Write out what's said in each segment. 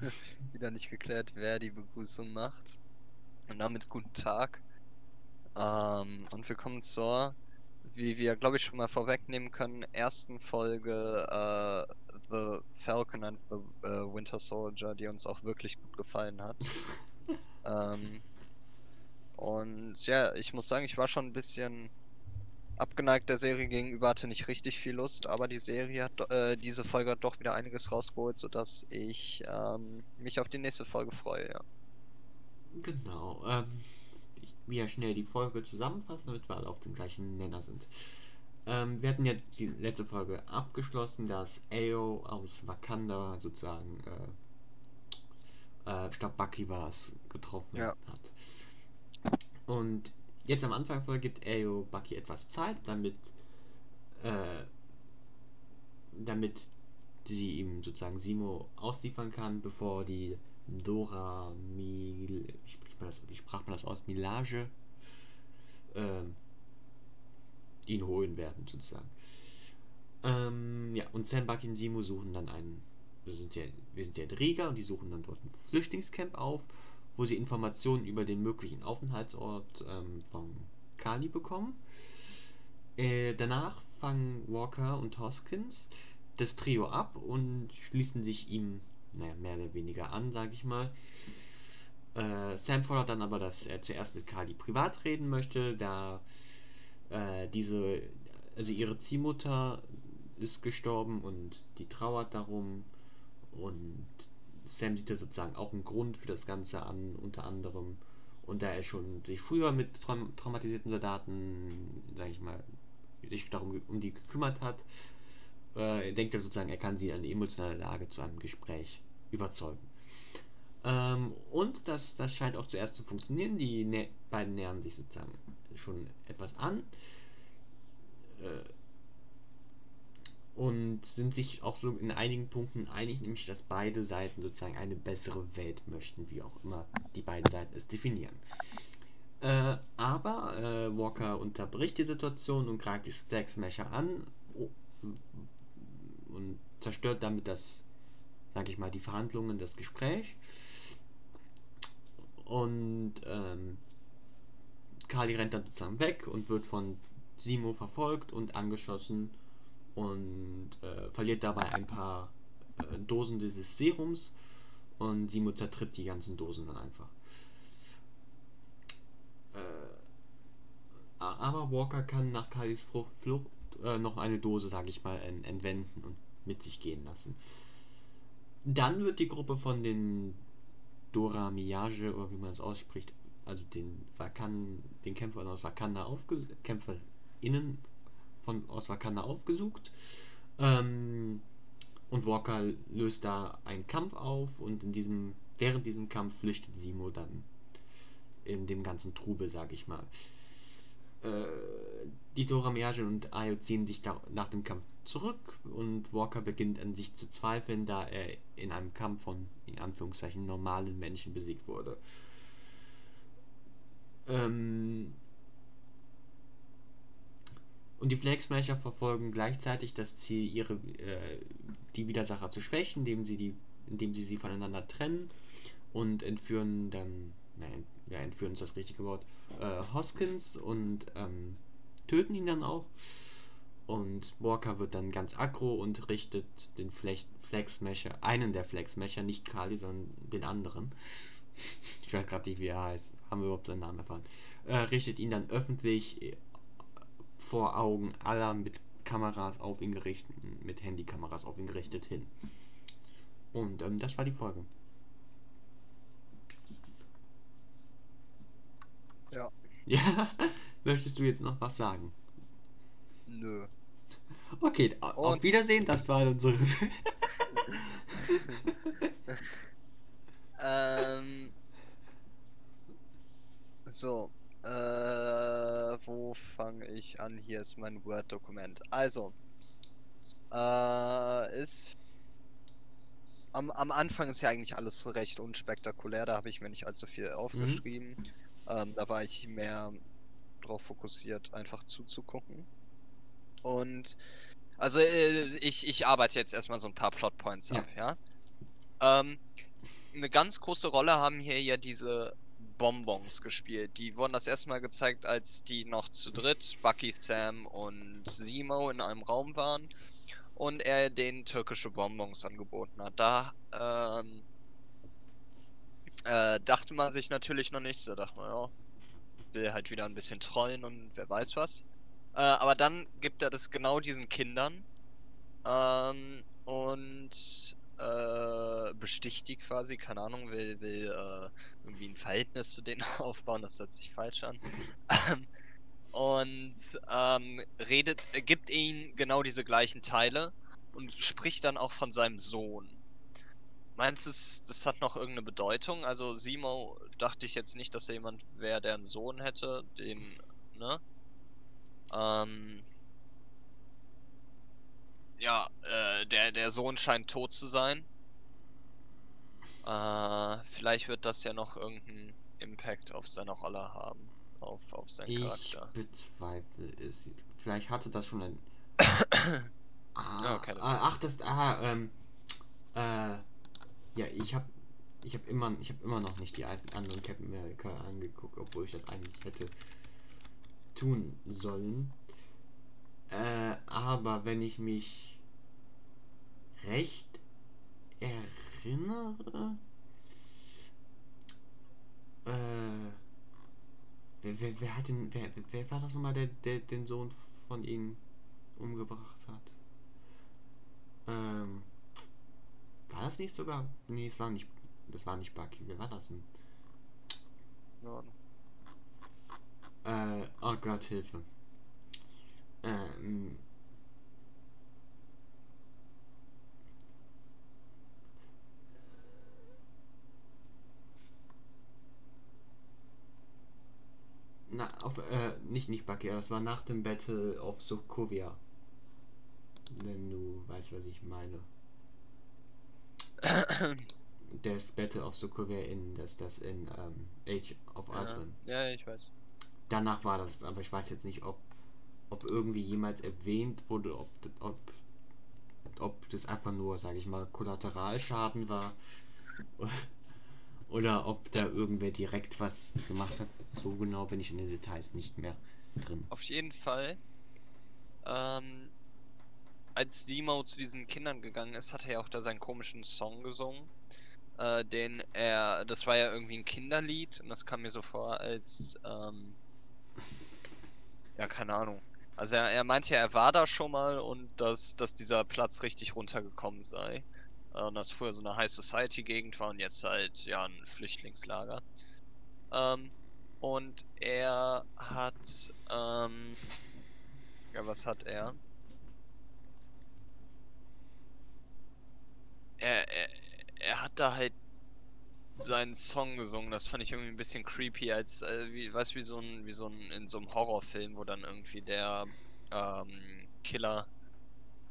wieder nicht geklärt, wer die Begrüßung macht. Und damit guten Tag. Ähm, und willkommen zur, wie wir glaube ich schon mal vorwegnehmen können, ersten Folge äh, The Falcon and the äh, Winter Soldier, die uns auch wirklich gut gefallen hat. ähm, und ja, ich muss sagen, ich war schon ein bisschen abgeneigt der Serie gegenüber, hatte nicht richtig viel Lust, aber die Serie hat, äh, diese Folge hat doch wieder einiges rausgeholt, sodass ich ähm, mich auf die nächste Folge freue, ja. Genau, ähm, ich will ja schnell die Folge zusammenfassen, damit wir alle auf dem gleichen Nenner sind. Ähm, wir hatten ja die letzte Folge abgeschlossen, dass Ayo aus Wakanda sozusagen, äh, äh, ich glaube Bucky war es, getroffen ja. hat. Und Jetzt am Anfang gibt Ayo Bucky etwas Zeit, damit, äh, damit sie ihm sozusagen Simo ausliefern kann, bevor die Dora Mil wie, spricht man das, wie sprach man das aus? Milage äh, ihn holen werden, sozusagen. Ähm, ja, und Sam, Bucky und Simo suchen dann einen. Wir sind ja, wir sind ja in Riga und die suchen dann dort ein Flüchtlingscamp auf wo sie Informationen über den möglichen Aufenthaltsort ähm, von Kali bekommen. Äh, danach fangen Walker und Hoskins das Trio ab und schließen sich ihm, naja, mehr oder weniger an, sage ich mal. Äh, Sam fordert dann aber, dass er zuerst mit Kali privat reden möchte, da äh, diese, also ihre Ziehmutter ist gestorben und die trauert darum und Sam sieht da sozusagen auch einen Grund für das Ganze an, unter anderem. Und da er schon sich früher mit traum traumatisierten Soldaten, sage ich mal, sich darum um die gekümmert hat, äh, denkt er sozusagen, er kann sie an die emotionale Lage zu einem Gespräch überzeugen. Ähm, und das, das scheint auch zuerst zu funktionieren. Die nä beiden nähern sich sozusagen schon etwas an. Äh, und sind sich auch so in einigen Punkten einig, nämlich dass beide Seiten sozusagen eine bessere Welt möchten, wie auch immer die beiden Seiten es definieren. Äh, aber äh, Walker unterbricht die Situation und greift die Flag Smasher an oh, und zerstört damit das, sag ich mal, die Verhandlungen, das Gespräch. Und ähm, Kali rennt dann sozusagen weg und wird von Simo verfolgt und angeschossen und äh, verliert dabei ein paar äh, Dosen dieses Serums und Simo zertritt die ganzen Dosen dann einfach. Äh, aber Walker kann nach Kalis Flucht äh, noch eine Dose, sage ich mal, entwenden und mit sich gehen lassen. Dann wird die Gruppe von den Dora Miyage, oder wie man es ausspricht, also den Wakan, den Kämpfern aus Wakanda aufgesucht, KämpferInnen von, aus Wakanda aufgesucht. Ähm, und Walker löst da einen Kampf auf und in diesem, während diesem Kampf flüchtet Simo dann in dem ganzen Trubel, sag ich mal. Äh, die Dora Miyaje und Ayo ziehen sich da, nach dem Kampf zurück und Walker beginnt an sich zu zweifeln, da er in einem Kampf von, in Anführungszeichen, normalen Menschen besiegt wurde. Ähm, und die Flag verfolgen gleichzeitig das Ziel, ihre, äh, die Widersacher zu schwächen, indem sie, die, indem sie sie voneinander trennen und entführen dann, nein, ja, entführen ist das richtige Wort, äh, Hoskins und ähm, töten ihn dann auch. Und Walker wird dann ganz aggro und richtet den Flag, Flag einen der Flag nicht Kali, sondern den anderen. Ich weiß gerade nicht, wie er heißt. Haben wir überhaupt seinen Namen erfahren. Äh, richtet ihn dann öffentlich vor Augen aller mit Kameras auf ihn gerichtet, mit Handykameras auf ihn gerichtet hin. Und ähm, das war die Folge. Ja. Ja, möchtest du jetzt noch was sagen? Nö. Okay, Und auf Wiedersehen, das war unsere. ähm. So, äh, wo fange ich an? Hier ist mein Word-Dokument. Also, äh, ist. Am, am Anfang ist ja eigentlich alles recht unspektakulär, da habe ich mir nicht allzu viel mhm. aufgeschrieben. Mhm. Ähm, da war ich mehr drauf fokussiert, einfach zuzugucken. Und also äh, ich, ich arbeite jetzt erstmal so ein paar Plotpoints ja. ab, ja. Ähm, eine ganz große Rolle haben hier ja diese Bonbons gespielt. Die wurden das erste Mal gezeigt, als die noch zu dritt, Bucky, Sam und Simo in einem Raum waren und er den türkische Bonbons angeboten hat. Da ähm, äh, dachte man sich natürlich noch nicht, da dachte man, ja, will halt wieder ein bisschen trollen und wer weiß was. Äh, aber dann gibt er das genau diesen Kindern ähm, und äh, besticht die quasi, keine Ahnung, will, will äh, irgendwie ein Verhältnis zu denen aufbauen, das hört sich falsch an. und ähm, redet, gibt ihnen genau diese gleichen Teile und spricht dann auch von seinem Sohn. Meinst du, das hat noch irgendeine Bedeutung? Also Simo dachte ich jetzt nicht, dass er jemand wäre, der einen Sohn hätte, den, ne? Ähm, ja, äh, der, der Sohn scheint tot zu sein. Äh, vielleicht wird das ja noch irgendeinen Impact auf seine Rolle haben. Auf, auf seinen ich Charakter. bezweifle es. Vielleicht hatte das schon ein. ah, Ja, keine ah, ach, das. Ah, ähm. Äh. Ja, ich hab. Ich habe immer, ich habe immer noch nicht die alten anderen Captain America angeguckt, obwohl ich das eigentlich hätte tun sollen. Äh, aber wenn ich mich recht erinnere, äh, wer, wer, wer hat den, wer, wer war das nochmal, der, der den Sohn von ihnen umgebracht hat? Ähm, war das nicht sogar? Nee, es war nicht, das war nicht Bucky. Wer war das denn? Ja, Äh, oh Gott, Hilfe. Ähm. Na, auf, äh, nicht, nicht Bucky, es war nach dem Battle of Sokovia. Wenn du weißt, was ich meine. Das Battle of Sokovia in, das, das in, ähm, Age of ja, Ultron. ja, ich weiß. Danach war das, aber ich weiß jetzt nicht, ob, ob irgendwie jemals erwähnt wurde, ob, ob, ob das einfach nur, sage ich mal, Kollateralschaden war oder ob da irgendwer direkt was gemacht hat. So genau bin ich in den Details nicht mehr drin. Auf jeden Fall, ähm, als Simo zu diesen Kindern gegangen ist, hat er ja auch da seinen komischen Song gesungen. Äh, den er, das war ja irgendwie ein Kinderlied und das kam mir so vor als, ähm, ja, keine Ahnung. Also er, er meinte ja, er war da schon mal und dass, dass dieser Platz richtig runtergekommen sei. Äh, und dass früher so eine High Society Gegend war und jetzt halt, ja, ein Flüchtlingslager. Ähm, und er hat, ähm, ja, was hat er? Er, er, er hat da halt seinen Song gesungen. Das fand ich irgendwie ein bisschen creepy, als, äh, wie, weißt wie so ein, wie so ein, in so einem Horrorfilm, wo dann irgendwie der, ähm, Killer,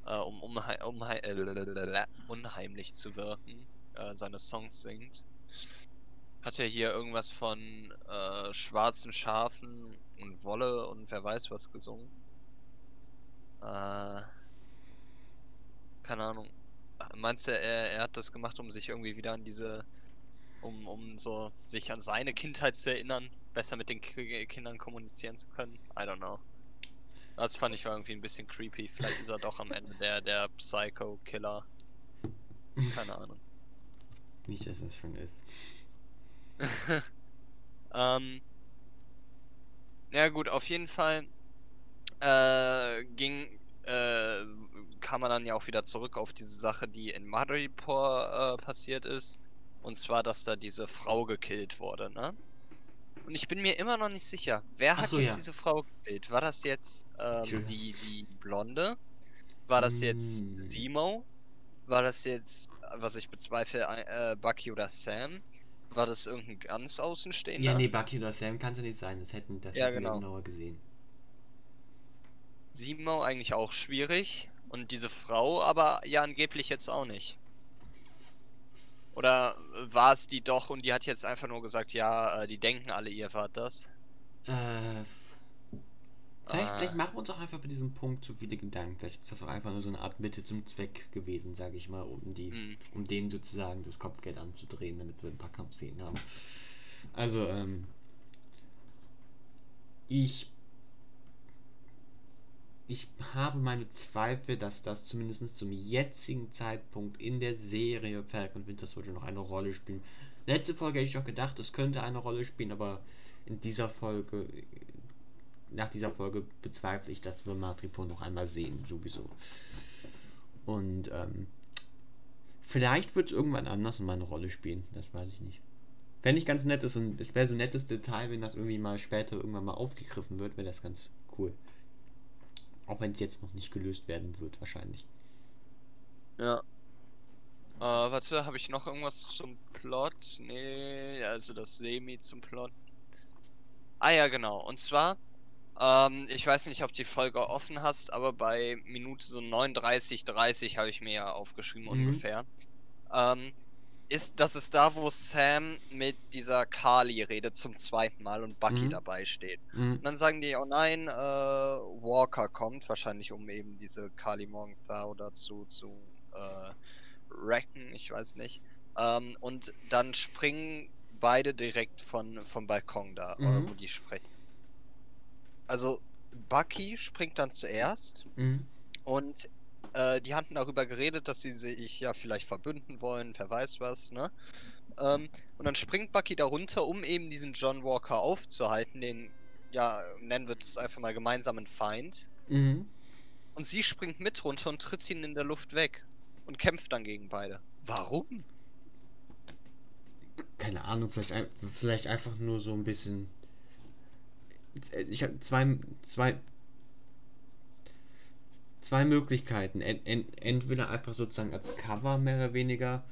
äh, um unhei unhei äh, unheimlich zu wirken, äh, seine Songs singt. Hat er hier irgendwas von, äh, schwarzen Schafen und Wolle und wer weiß was gesungen. Äh, keine Ahnung. Meinst du, er, er hat das gemacht, um sich irgendwie wieder an diese, um, um so sich an seine Kindheit zu erinnern, besser mit den K Kindern kommunizieren zu können? I don't know. Das fand ich war irgendwie ein bisschen creepy. Vielleicht ist er doch am Ende der, der Psycho-Killer. Keine Ahnung. Nicht, dass das schon ist. ähm, ja gut, auf jeden Fall äh, ging, äh, kam man dann ja auch wieder zurück auf diese Sache, die in Madripoor äh, passiert ist. Und zwar, dass da diese Frau gekillt wurde, ne? Und ich bin mir immer noch nicht sicher, wer Ach hat so, jetzt ja. diese Frau gekillt? War das jetzt ähm, die, die Blonde? War das jetzt Mm. Simo? War das jetzt, was ich bezweifle, äh, Bucky oder Sam? War das irgendein ganz Außenstehender? Ja, nee, Bucky oder Sam kann es ja nicht sein. Das hätten, das Ja, hätten wir genau. genauer gesehen. Simo eigentlich auch schwierig. Und diese Frau aber ja angeblich jetzt auch nicht. Oder war es die doch und die hat jetzt einfach nur gesagt, ja, äh, die denken alle, ihr wart das. Äh, Vielleicht, Äh. vielleicht machen wir uns auch einfach bei diesem Punkt zu viele Gedanken. Vielleicht ist das auch einfach nur so eine Art Mitte zum Zweck gewesen, sage ich mal, um die, Hm. um denen sozusagen das Kopfgeld anzudrehen, damit wir ein paar Kampfszenen haben. Also, ähm, ich ich habe meine Zweifel, dass das zumindest zum jetzigen Zeitpunkt in der Serie Falcon Winter Soldier noch eine Rolle spielen. Letzte Folge hätte ich auch gedacht, es könnte eine Rolle spielen, aber in dieser Folge, nach dieser Folge bezweifle ich, dass wir Matripo noch einmal sehen, sowieso. Und ähm, vielleicht wird es irgendwann anders mal eine Rolle spielen, das weiß ich nicht. Wenn nicht ganz nett ist und es wäre so ein nettes Detail, wenn das irgendwie mal später irgendwann mal aufgegriffen wird, wäre das ganz cool. Auch wenn es jetzt noch nicht gelöst werden wird, wahrscheinlich. Ja. Äh, warte, habe ich noch irgendwas zum Plot? Nee, also das Semi zum Plot. Ah ja, genau. Und zwar, ähm, ich weiß nicht, ob die Folge offen hast, aber bei Minute so 39, 30 habe ich mir ja aufgeschrieben Mhm. ungefähr. Ähm, ist, das ist da, wo Sam mit dieser Kali redet zum zweiten Mal und Bucky Mhm. dabei steht. Mhm. Und dann sagen die, oh nein, äh, Walker kommt, wahrscheinlich um eben diese Kali Morgenthau oder zu, zu äh, wrecken, ich weiß nicht. Ähm, und dann springen beide direkt von, vom Balkon da, äh, Mhm. wo die sprechen. Also Bucky springt dann zuerst Mhm. und äh, die hatten darüber geredet, dass sie sich ja vielleicht verbünden wollen, wer weiß was, ne? Ähm, und dann springt Bucky da runter, um eben diesen John Walker aufzuhalten, den, ja, nennen wir es einfach mal gemeinsamen Feind. Mhm. Und sie springt mit runter und tritt ihn in der Luft weg und kämpft dann gegen beide. Warum? Keine Ahnung, vielleicht, ein, vielleicht einfach nur so ein bisschen. Ich habe zwei, zwei, zwei Möglichkeiten. Ent, ent, entweder einfach sozusagen als Cover mehr oder weniger,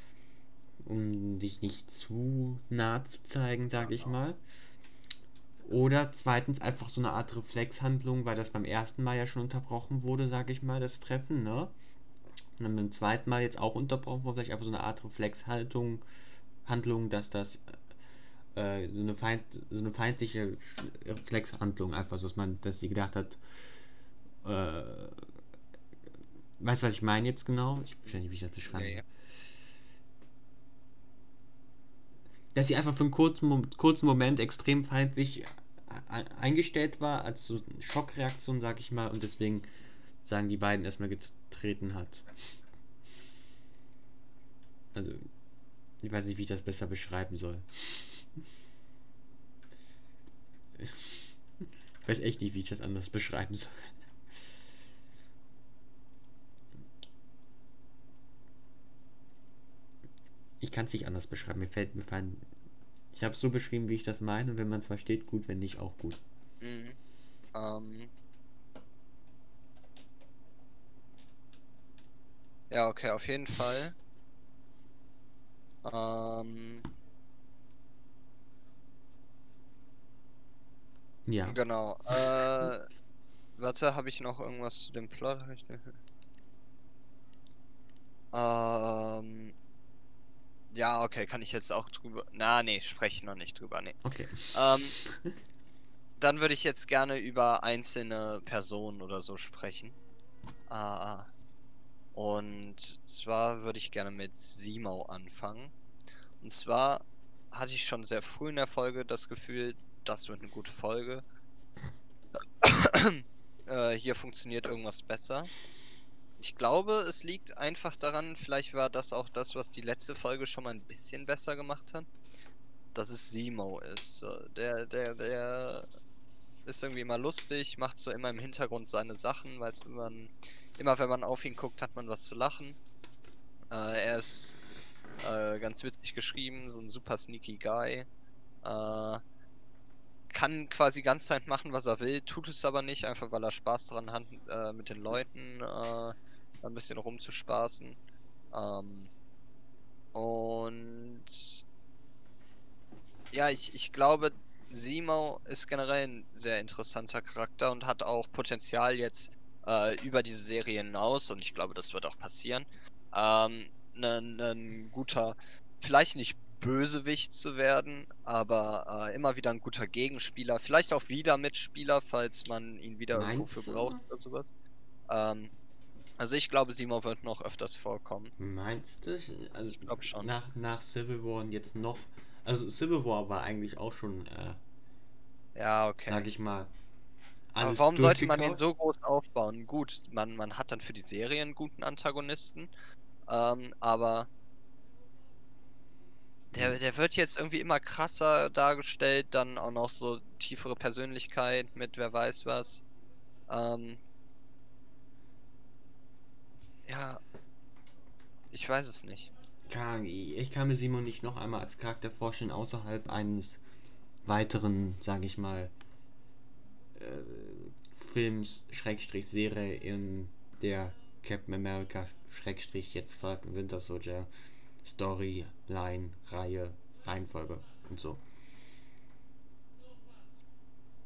um dich nicht zu nah zu zeigen, sage ich mal. Oder zweitens einfach so eine Art Reflexhandlung, weil das beim ersten Mal ja schon unterbrochen wurde, sage ich mal, das Treffen, ne? Und dann beim zweiten Mal jetzt auch unterbrochen wurde, vielleicht einfach so eine Art Reflexhaltung, Handlung, dass das äh, so, eine Feind, so eine feindliche Reflexhandlung einfach, so, dass man, dass sie gedacht hat, äh, weißt du, was ich meine jetzt genau? Ich weiß nicht, wie ich das beschreibe. Nee. Dass sie einfach für einen kurzen, kurzen Moment extrem feindlich e- eingestellt war, als so eine Schockreaktion, sag ich mal, und deswegen sagen die beiden erstmal getreten hat. Also, ich weiß nicht, wie ich das besser beschreiben soll. Ich weiß echt nicht, wie ich das anders beschreiben soll. Ich kann es nicht anders beschreiben. Mir fällt mir fallen. Ich habe es so beschrieben, wie ich das meine, und wenn man es versteht, gut, wenn nicht, auch gut. Mhm. Ähm. Ja, okay, auf jeden Fall. Ähm, Ja. genau. Äh, warte, habe ich noch irgendwas zu dem Plot? Ähm, ja, okay, kann ich jetzt auch drüber. Na, nee, spreche noch nicht drüber, nee. Okay. Ähm, dann würde ich jetzt gerne über einzelne Personen oder so sprechen. Ah, und zwar würde ich gerne mit Simau anfangen. Und zwar hatte ich schon sehr früh in der Folge das Gefühl, das wird eine gute Folge. äh, hier funktioniert irgendwas besser. Ich glaube, es liegt einfach daran, vielleicht war das auch das, was die letzte Folge schon mal ein bisschen besser gemacht hat dass es Simo ist. Der, der, der ist irgendwie immer lustig, macht so immer im Hintergrund seine Sachen, weißt du, man, immer wenn man auf ihn guckt, hat man was zu lachen. Äh, er ist äh, ganz witzig geschrieben, so ein super sneaky Guy. Äh, kann quasi ganz Zeit machen, was er will, tut es aber nicht, einfach weil er Spaß daran hat, äh, mit den Leuten äh, ein bisschen rumzuspaßen. Ähm, und ja, ich, ich glaube, Simo ist generell ein sehr interessanter Charakter und hat auch Potenzial jetzt äh, über diese Serie hinaus und ich glaube, das wird auch passieren. Ähm, ein guter, vielleicht nicht Bösewicht zu werden, aber äh, immer wieder ein guter Gegenspieler, vielleicht auch wieder Mitspieler, falls man ihn wieder irgendwo Meinst für du? braucht oder sowas. Ähm, also ich glaube, Simo wird noch öfters vorkommen. Meinst du? Also Ich glaub schon. Nach, nach Civil War und jetzt noch. Also Civil War war eigentlich auch schon, äh, Ja, okay. sag ich mal. Aber warum sollte man den so groß aufbauen? Gut, man, man hat dann für die Serie einen guten Antagonisten, ähm, aber der, der wird jetzt irgendwie immer krasser dargestellt, dann auch noch so tiefere Persönlichkeit mit wer weiß was. Ähm, ja, ich weiß es nicht. Ich kann mir Simon nicht noch einmal als Charakter vorstellen, außerhalb eines weiteren, sag ich mal, äh, Films, Schrägstrich, Serie in der Captain America, Schrägstrich, jetzt Falcon Winter Soldier, Storyline, Reihe, Reihenfolge und so.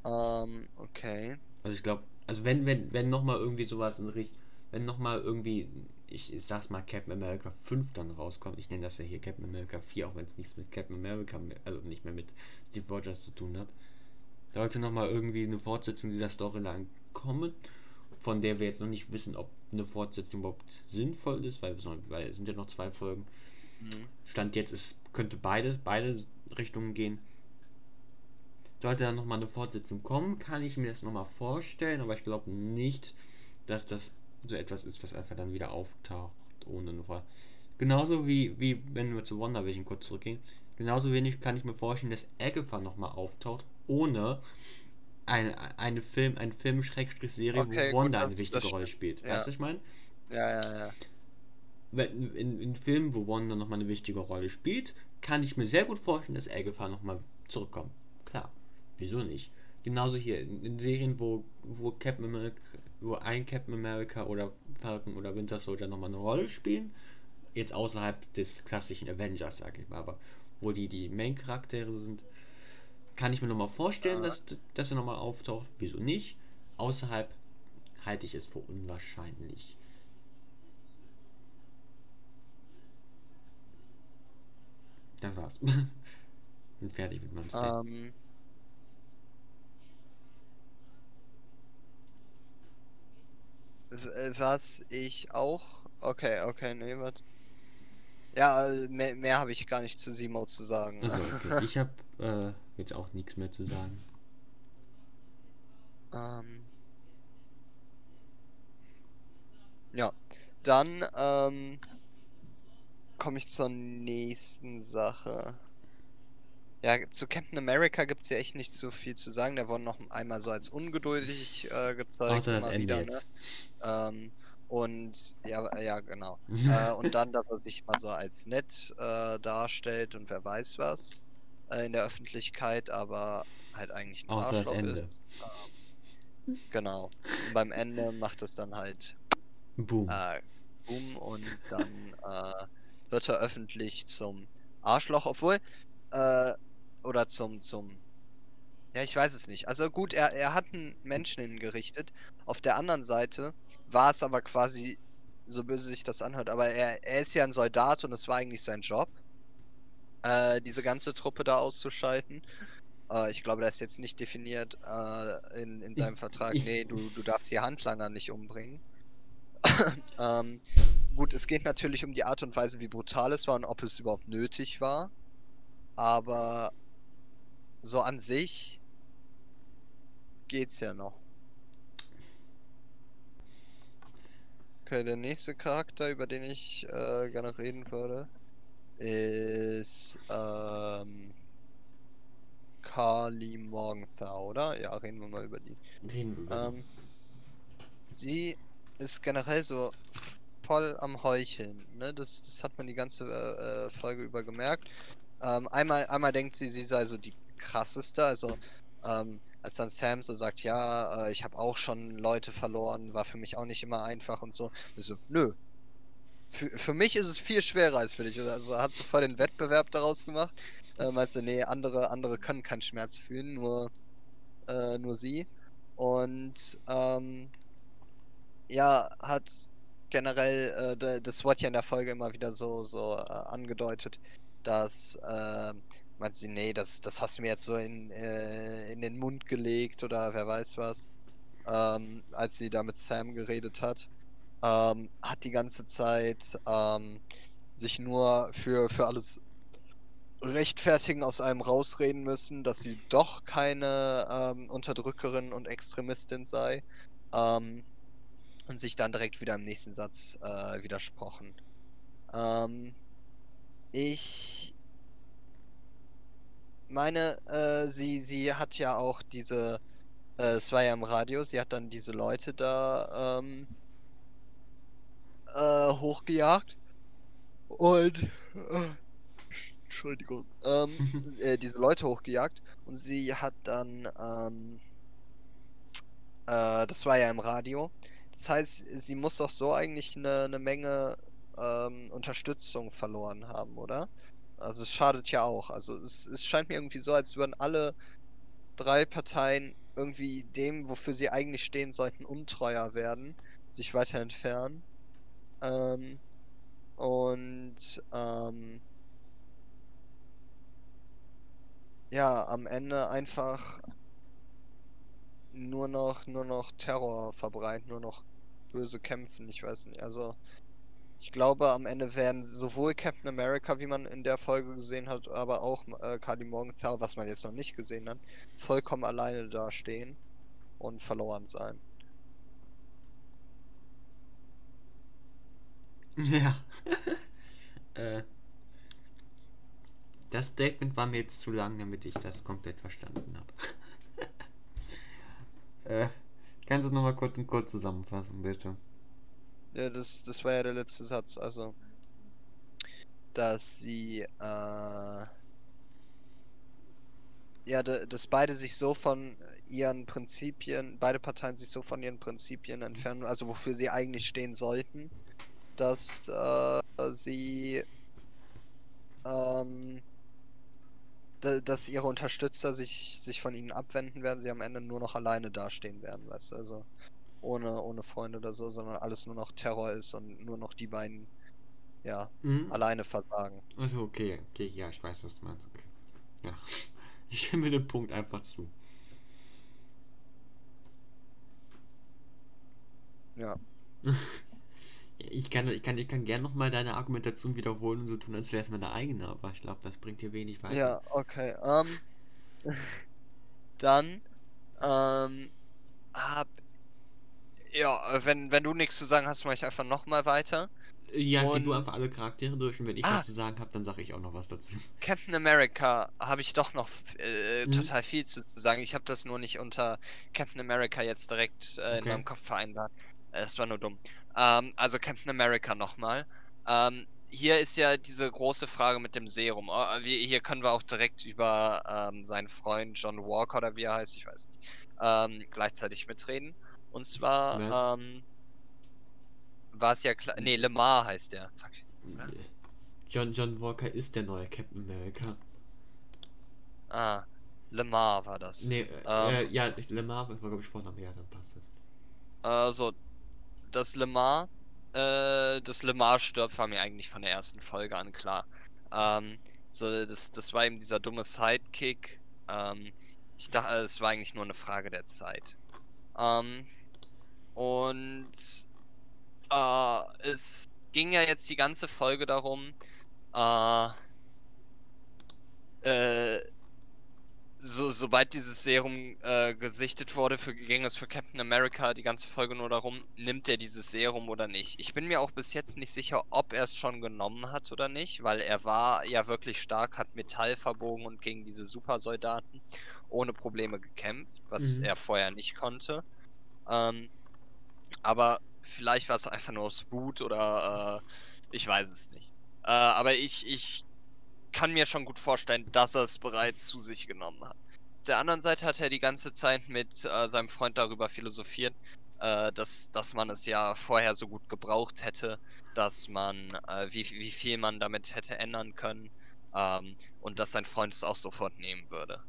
Ähm, okay. Also ich glaube, also wenn, wenn, wenn nochmal irgendwie sowas in Richtung, wenn nochmal irgendwie, ich, ich sag's mal, Captain America 5 dann rauskommt, ich nenne das ja hier Captain America 4, auch wenn es nichts mit Captain America, also nicht mehr mit Steve Rogers zu tun hat, sollte nochmal irgendwie eine Fortsetzung dieser Storyline kommen, von der wir jetzt noch nicht wissen, ob eine Fortsetzung überhaupt sinnvoll ist, weil, weil es sind ja noch zwei Folgen. Mhm. Stand jetzt ist, könnte beide, beide Richtungen gehen. Sollte dann nochmal eine Fortsetzung kommen, kann ich mir das nochmal vorstellen, aber ich glaube nicht, dass das so etwas ist, was einfach dann wieder auftaucht ohne eine Vor Genauso wie, wie wenn wir zu WandaVision kurz zurückgehen, genauso wenig kann ich mir vorstellen, dass Agatha nochmal auftaucht, ohne eine, eine Film, ein Film Serie, Okay, wo Wanda gut, eine wichtige Rolle spielt. ja. Weißt du, was ich meine? Ja, ja, ja. wenn, in, in Filmen, wo Wanda nochmal eine wichtige Rolle spielt, kann ich mir sehr gut vorstellen, dass Agatha nochmal zurückkommt. Klar, wieso nicht? Genauso hier in, in Serien, wo, wo Captain America, wo ein Captain America oder Falcon oder Winter Soldier nochmal eine Rolle spielen, jetzt außerhalb des klassischen Avengers, sag ich mal, aber wo die die Main-Charaktere sind, kann ich mir nochmal vorstellen, dass, dass er nochmal auftaucht. Wieso nicht? Außerhalb halte ich es für unwahrscheinlich. Das war's. Bin fertig mit meinem Statement. Ähm, w- äh, was ich auch. Okay, okay, nee, was? Ja, äh, mehr, mehr habe ich gar nicht zu Simo zu sagen. Also, okay. Ich habe äh, jetzt auch nichts mehr zu sagen. Ähm, ja, dann ähm, komme ich zur nächsten Sache. Ja, zu Captain America gibt es ja echt nicht so viel zu sagen. Der wurde noch einmal so als ungeduldig äh, gezeigt. Außer das immer Ende wieder, jetzt. Ne? Ähm, und ja, ja, genau. äh, und dann, dass er sich mal so als nett äh, darstellt und wer weiß was äh, in der Öffentlichkeit, aber halt eigentlich ein Außer das Arschloch Ende. ist. Ähm, genau. Und beim Ende macht es dann halt Boom. äh, Boom und dann äh, wird er öffentlich zum Arschloch, obwohl äh, oder zum zum ja, ich weiß es nicht. Also gut, er, er hat einen Menschen hingerichtet. Auf der anderen Seite war es aber quasi, so böse sich das anhört, aber er, er ist ja ein Soldat und es war eigentlich sein Job, äh, diese ganze Truppe da auszuschalten. Äh, ich glaube, das ist jetzt nicht definiert äh, in, in seinem Vertrag. Nee, du, du darfst die Handlanger nicht umbringen. ähm, gut, es geht natürlich um die Art und Weise, wie brutal es war und ob es überhaupt nötig war. Aber so an sich geht's ja noch. Okay, der nächste Charakter, über den ich äh, gerne reden würde, ist ähm, Carly Morgenthau, oder? Ja, reden wir mal über die. Reden wir über Ähm, sie ist generell so voll am Heucheln, ne? Das, das hat man die ganze äh, äh, Folge über gemerkt. Ähm, einmal, einmal denkt sie, sie sei so die krasseste, also ähm, als dann Sam so sagt, ja, äh, ich habe auch schon Leute verloren, war für mich auch nicht immer einfach und so. Ich so, nö. Für, für mich ist es viel schwerer als für dich. Also hat sie voll den Wettbewerb daraus gemacht. Äh, meinst du, nee, andere, andere können keinen Schmerz fühlen, nur, äh, nur sie. Und ähm, ja, hat generell, äh, das wurde ja in der Folge immer wieder so, so äh, angedeutet, dass, äh, meint sie, nee, das, das hast du mir jetzt so in, äh, in den Mund gelegt oder wer weiß was, ähm, als sie da mit Sam geredet hat. Ähm, hat die ganze Zeit ähm, sich nur für, für alles rechtfertigen, aus einem rausreden müssen, dass sie doch keine ähm, Unterdrückerin und Extremistin sei. Ähm, und sich dann direkt wieder im nächsten Satz äh, widersprochen. Ähm, ich meine, äh, sie, sie hat ja auch diese, äh, es war ja im Radio, sie hat dann diese Leute da ähm, äh, hochgejagt. Und, äh, Entschuldigung, ähm, äh, diese Leute hochgejagt. Und sie hat dann, ähm, äh, das war ja im Radio. Das heißt, sie muss doch so eigentlich eine, eine Menge ähm, Unterstützung verloren haben, oder? Also es schadet ja auch. Also es, es scheint mir irgendwie so, als würden alle drei Parteien irgendwie dem, wofür sie eigentlich stehen sollten, untreuer werden, sich weiter entfernen. Ähm, und ähm, ja, am Ende einfach nur noch nur noch Terror verbreiten, nur noch böse kämpfen, ich weiß nicht. Also ich glaube, am Ende werden sowohl Captain America, wie man in der Folge gesehen hat, aber auch äh, Carly Morgenthau, was man jetzt noch nicht gesehen hat, vollkommen alleine dastehen und verloren sein. Ja. äh, das Statement war mir jetzt zu lang, damit ich das komplett verstanden habe. äh, kannst du nochmal kurz und kurz zusammenfassen, bitte? Ja, das, das war ja der letzte Satz, also dass sie äh, ja, dass beide sich so von ihren Prinzipien, beide Parteien sich so von ihren Prinzipien entfernen, also wofür sie eigentlich stehen sollten, dass äh, sie ähm, dass ihre Unterstützer sich, sich von ihnen abwenden werden, sie am Ende nur noch alleine dastehen werden, weißt du, also ohne, ohne Freunde oder so, sondern alles nur noch Terror ist und nur noch die beiden, ja, mhm. alleine versagen. Also okay, okay, ja, ich weiß, was du meinst. Okay. Ja, ich stimme den Punkt einfach zu. Ja. ich kann, ich kann, ich kann gerne nochmal deine Argumentation wiederholen und so tun, als wäre es meine eigene, aber ich glaube, das bringt dir wenig weiter. Ja, okay. Ähm, dann ähm, hab ja, wenn, wenn du nichts zu sagen hast, mache ich einfach nochmal weiter. Ja, und... geh du einfach alle Charaktere durch und wenn ich ah. was zu sagen habe, dann sage ich auch noch was dazu. Captain America habe ich doch noch äh, mhm. total viel zu sagen. Ich habe das nur nicht unter Captain America jetzt direkt äh, okay. in meinem Kopf vereinbart. Es war nur dumm. Ähm, also Captain America nochmal. Ähm, hier ist ja diese große Frage mit dem Serum. Oh, wir, hier können wir auch direkt über ähm, seinen Freund John Walker oder wie er heißt, ich weiß nicht, ähm, gleichzeitig mitreden. Und zwar ähm, war es ja klar. Nee, Lemar heißt der. Fuck. John John Walker ist der neue Captain America. Ah, Lemar war das. Nee, ähm, äh, ja, Lemar war glaube ich Vorname, ja, dann passt es. Also, das Lemar, äh, das Lemar stirbt, war mir eigentlich von der ersten Folge an klar. Ähm, so, das, das war eben dieser dumme Sidekick. Ähm, ich dachte, es war eigentlich nur eine Frage der Zeit. Ähm, und äh, es ging ja jetzt die ganze Folge darum, äh, äh, so, sobald dieses Serum äh, gesichtet wurde, für, ging es für Captain America die ganze Folge nur darum, nimmt er dieses Serum oder nicht. Ich bin mir auch bis jetzt nicht sicher, ob er es schon genommen hat oder nicht, weil er war ja wirklich stark, hat Metall verbogen und gegen diese Supersoldaten ohne Probleme gekämpft, was mhm. er vorher nicht konnte. Ähm, aber vielleicht war es einfach nur aus Wut oder äh, ich weiß es nicht. Äh, aber ich, ich kann mir schon gut vorstellen, dass er es bereits zu sich genommen hat. Auf der anderen Seite hat er die ganze Zeit mit äh, seinem Freund darüber philosophiert, äh, dass, dass man es ja vorher so gut gebraucht hätte, dass man, äh, wie, wie viel man damit hätte ändern können ähm, und dass sein Freund es auch sofort nehmen würde.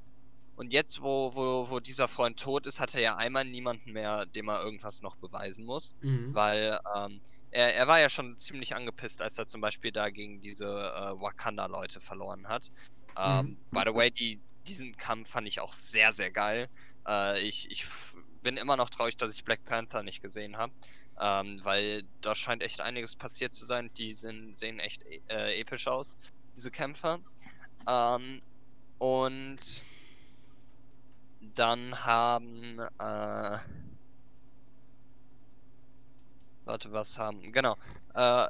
Und jetzt, wo, wo, wo dieser Freund tot ist, hat er ja einmal niemanden mehr, dem er irgendwas noch beweisen muss. Mhm. Weil ähm, er, er war ja schon ziemlich angepisst, als er zum Beispiel da gegen diese äh, Wakanda-Leute verloren hat. Ähm, Mhm. By the way, die, diesen Kampf fand ich auch sehr, sehr geil. Äh, ich, ich bin immer noch traurig, dass ich Black Panther nicht gesehen habe. Ähm, weil da scheint echt einiges passiert zu sein. Die sind, sehen echt äh, episch aus, diese Kämpfer. Ähm, und dann haben. Äh, warte, was haben. Genau. Äh,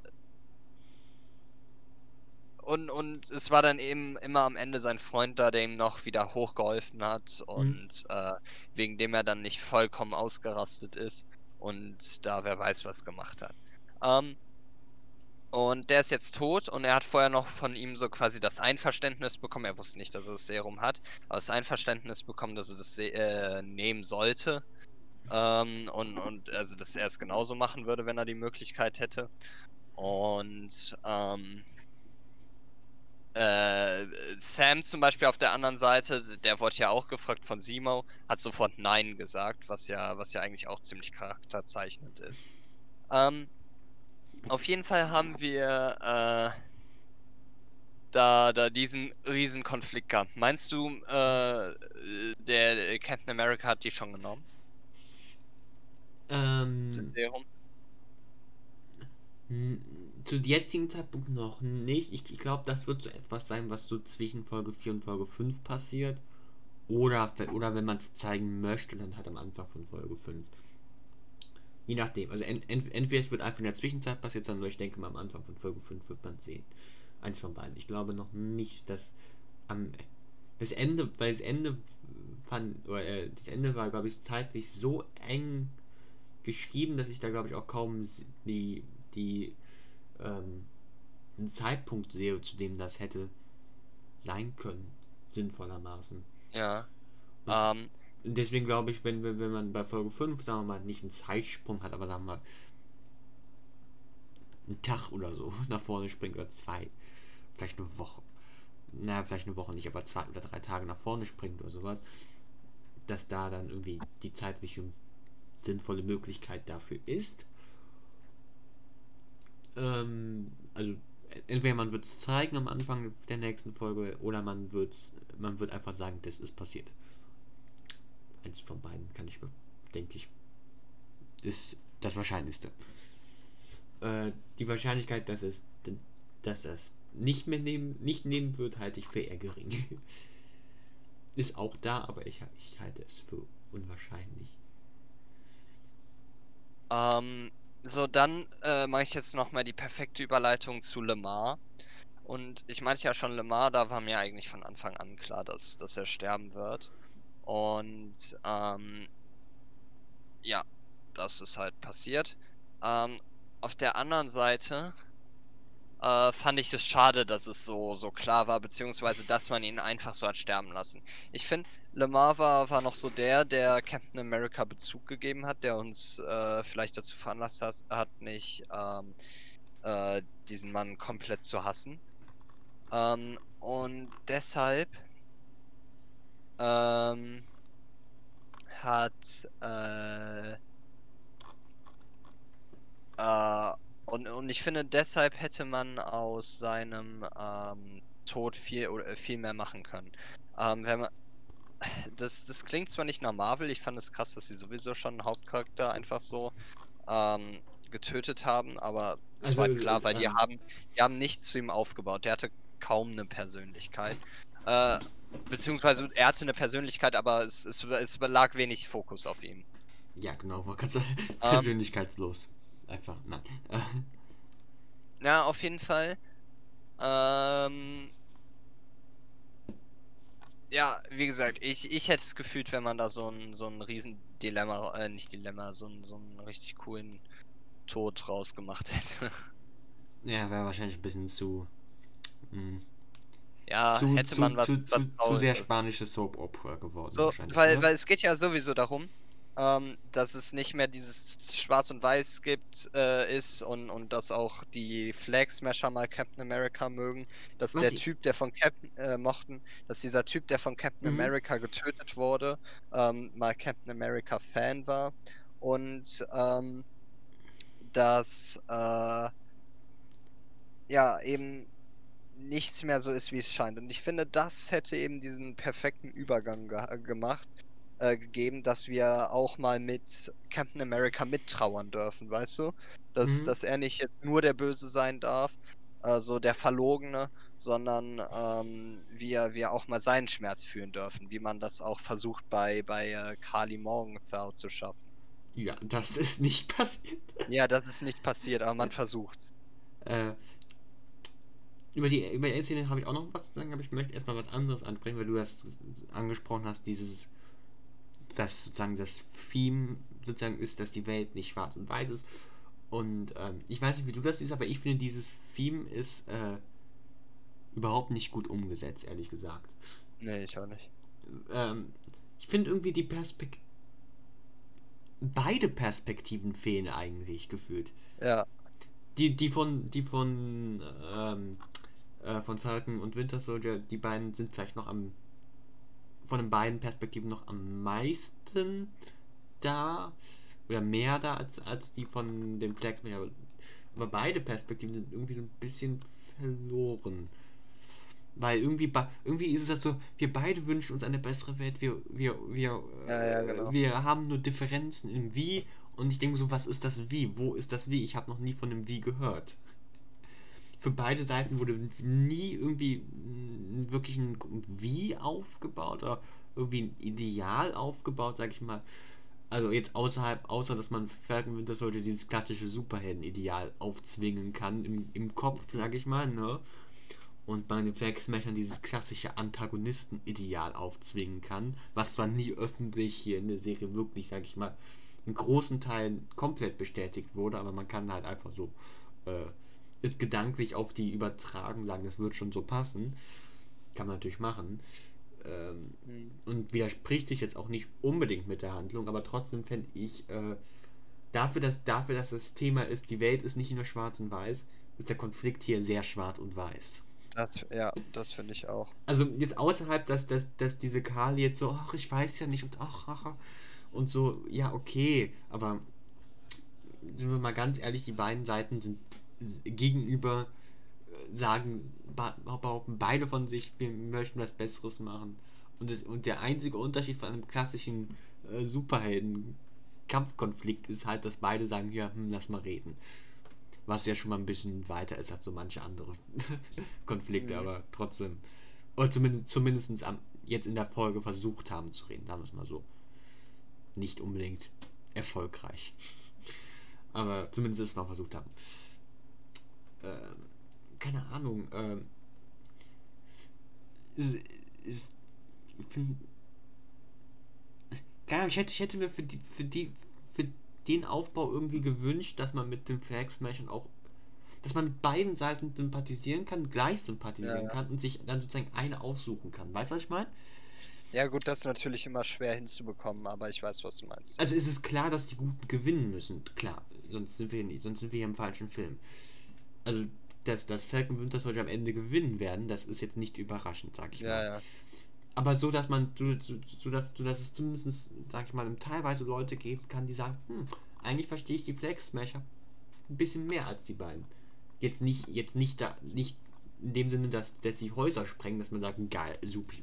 und, und es war dann eben immer am Ende sein Freund da, der ihm noch wieder hochgeholfen hat und äh, wegen dem er dann nicht vollkommen ausgerastet ist und da wer weiß was gemacht hat. Ähm, und der ist jetzt tot und er hat vorher noch von ihm so quasi das Einverständnis bekommen. Er wusste nicht, dass er das Serum hat, aber das Einverständnis bekommen, dass er das äh, nehmen sollte. Ähm, und, und also, dass er es genauso machen würde, wenn er die Möglichkeit hätte. Und ähm, äh, Sam zum Beispiel auf der anderen Seite, der wurde ja auch gefragt von Simo, hat sofort Nein gesagt, was ja, was ja eigentlich auch ziemlich charakterzeichnend ist. Ähm, auf jeden Fall haben wir äh, da, da diesen riesen Konflikt gehabt. Meinst du, äh, der Captain America hat die schon genommen? Ähm, Das Serum? Zu jetzigen Zeitpunkt noch nicht. Ich, ich glaube, das wird so etwas sein, was so zwischen Folge 4 und Folge 5 passiert. Oder, oder wenn man es zeigen möchte, dann halt am Anfang von Folge 5. Je nachdem. Also ent, ent, entweder es wird einfach in der Zwischenzeit passiert sein, oder ich denke mal am Anfang von Folge 5 wird man sehen. Eins von beiden. Ich glaube noch nicht, dass am das Ende, weil das Ende fand, oder äh, das Ende war, glaube ich, zeitlich so eng geschrieben, dass ich da, glaube ich, auch kaum die, die ähm, einen Zeitpunkt sehe, zu dem das hätte sein können, sinnvollermaßen. Ja. Und Ähm, deswegen glaube ich, wenn, wenn, man bei Folge 5, sagen wir mal, nicht einen Zeitsprung hat, aber sagen wir mal, einen Tag oder so nach vorne springt oder zwei, vielleicht eine Woche, na, vielleicht eine Woche nicht, aber zwei oder drei Tage nach vorne springt oder sowas, dass da dann irgendwie die zeitliche sinnvolle Möglichkeit dafür ist. Ähm, also entweder man wird es zeigen am Anfang der nächsten Folge oder man wird's, man wird einfach sagen, das ist passiert. Eins von beiden kann ich, mir- denke ich, ist das Wahrscheinlichste. Äh, die Wahrscheinlichkeit, dass es, dass es nicht mehr nehmen, nicht nehmen wird, halte ich für eher gering. ist auch da, aber ich, ich halte es für unwahrscheinlich. Ähm, so, dann äh, mache ich jetzt nochmal die perfekte Überleitung zu Lemar. Und ich meinte ja schon, Lemar, da war mir eigentlich von Anfang an klar, dass, dass er sterben wird. Und ähm, ja, das ist halt passiert. Ähm, auf der anderen Seite äh, fand ich es schade, dass es so, so klar war, beziehungsweise dass man ihn einfach so hat sterben lassen. Ich finde, Lemar war, war noch so der, der Captain America Bezug gegeben hat, der uns äh, vielleicht dazu veranlasst hat, hat nicht ähm, äh, diesen Mann komplett zu hassen. Ähm, und deshalb ähm, hat äh, äh, und, und ich finde, deshalb hätte man aus seinem ähm, Tod viel oder äh, viel mehr machen können. Ähm, wenn man, das, das klingt zwar nicht nach Marvel, ich fand es krass, dass sie sowieso schon einen Hauptcharakter einfach so ähm, getötet haben, aber es Also, war halt klar, es, weil die ähm, haben, die haben nichts zu ihm aufgebaut. Der hatte kaum eine Persönlichkeit. Äh, beziehungsweise er hatte eine Persönlichkeit, aber es, es, es lag wenig Fokus auf ihm. Ja, genau, man kann sagen, Ähm. persönlichkeitslos. Einfach, nein. Ja, auf jeden Fall. Ähm, ja, wie gesagt, ich, ich hätte es gefühlt, wenn man da so ein, so ein riesen Dilemma, äh, nicht Dilemma, so ein, so einen richtig coolen Tod rausgemacht hätte. ja, wäre wahrscheinlich ein bisschen zu. Mh, ja, zu, hätte zu, man was, zu, was zu, zu Trauriges. sehr spanische Soap-Opera geworden. So, wahrscheinlich, weil, weil es geht ja sowieso darum, ähm, dass es nicht mehr dieses Schwarz und Weiß gibt, äh, ist und, und dass auch die Flag Smasher mal Captain America mögen, dass Was der ich- Typ, der von Captain, äh, mochten, dass dieser Typ, der von Captain Mhm. America getötet wurde, ähm, mal Captain America Fan war und ähm, dass äh, ja eben nichts mehr so ist, wie es scheint. Und ich finde, das hätte eben diesen perfekten Übergang ge gemacht, äh, gegeben, dass wir auch mal mit Captain America mittrauern dürfen, weißt du? Dass, mhm. dass er nicht jetzt nur der Böse sein darf, also der Verlogene, sondern ähm, wir, wir auch mal seinen Schmerz fühlen dürfen, wie man das auch versucht bei, bei äh, Kali Morgenthau zu schaffen. Ja, das ist nicht passiert. Ja, das ist nicht passiert, aber man versucht's. Äh, über die über die Szene habe ich auch noch was zu sagen, aber ich möchte erstmal was anderes ansprechen, weil du das angesprochen hast, dieses, dass sozusagen das Theme sozusagen ist, dass die Welt nicht schwarz und weiß ist. Und ähm, ich weiß nicht, wie du das siehst, aber ich finde, dieses Theme ist äh, überhaupt nicht gut umgesetzt, ehrlich gesagt. Nee, ich auch nicht. Ähm, ich finde irgendwie die Perspektive. Beide Perspektiven fehlen eigentlich gefühlt. Ja. Die, die von, die von, ähm, äh, von Falcon und Winter Soldier, die beiden sind vielleicht noch am, von den beiden Perspektiven noch am meisten da, oder mehr da als, als die von dem Flagsman. Aber beide Perspektiven sind irgendwie so ein bisschen verloren. Weil irgendwie, irgendwie ist es das so, wir beide wünschen uns eine bessere Welt, wir, wir, wir, ja, ja, genau. wir haben nur Differenzen im Wie und ich denke so, was ist das Wie? Wo ist das Wie? Ich habe noch nie von dem Wie gehört. Für beide Seiten wurde nie irgendwie wirklich ein Wie aufgebaut oder irgendwie ein Ideal aufgebaut, sag ich mal. Also jetzt außerhalb, außer dass man Falcon Winter sollte dieses klassische Superhelden-Ideal aufzwingen kann im, im Kopf, sag ich mal, ne? und bei den Flagsmashern dieses klassische Antagonisten-Ideal aufzwingen kann, was zwar nie öffentlich hier in der Serie wirklich, sag ich mal, in großen Teilen komplett bestätigt wurde, aber man kann halt einfach so äh, ist gedanklich auf die übertragen, sagen, das wird schon so passen. Kann man natürlich machen. Ähm, mhm. Und widerspricht sich jetzt auch nicht unbedingt mit der Handlung, aber trotzdem fände ich, äh, dafür, dass, dafür, dass das Thema ist, die Welt ist nicht nur schwarz und weiß, ist der Konflikt hier sehr schwarz und weiß. Das, ja, das finde ich auch. Also jetzt außerhalb, dass, dass, dass diese Karl jetzt so, ach, ich weiß ja nicht und ach, ach, und so, ja, okay, aber sind wir mal ganz ehrlich, die beiden Seiten sind gegenüber, äh, sagen, behaupten beide von sich, wir möchten was Besseres machen. Und, das, und der einzige Unterschied von einem klassischen äh, Superhelden-Kampfkonflikt ist halt, dass beide sagen, ja, hm, lass mal reden was ja schon mal ein bisschen weiter ist als so manche andere Konflikte, mhm. aber trotzdem. Oder zumindest, zumindest am, jetzt in der Folge versucht haben zu reden, sagen wir es mal so. Nicht unbedingt erfolgreich. Aber zumindest es mal versucht haben. Ähm, keine Ahnung. Ähm, ist, ist, ich finde. Ich hätte, ich hätte mir für die, für die, für den Aufbau irgendwie gewünscht, dass man mit dem Flag Smashern auch, dass man mit beiden Seiten sympathisieren kann, gleich sympathisieren ja. kann und sich dann sozusagen eine aussuchen kann. Weißt du, was ich meine? Ja, gut, das ist natürlich immer schwer hinzubekommen, aber ich weiß, was du meinst. Also ist es klar, dass die Guten gewinnen müssen, klar, sonst sind wir nicht, sonst sind wir hier im falschen Film. Also, dass, dass Falcon Winter Soldier am Ende gewinnen werden, das ist jetzt nicht überraschend, sag ich ja, mal. Ja aber so, dass man, so, so, so, dass, so dass es zumindest, sag ich mal, teilweise Leute geben kann, die sagen, hm, eigentlich verstehe ich die Flag Smasher ein bisschen mehr als die beiden. Jetzt nicht, jetzt nicht da, nicht in dem Sinne, dass, dass sie Häuser sprengen, dass man sagt, geil, super,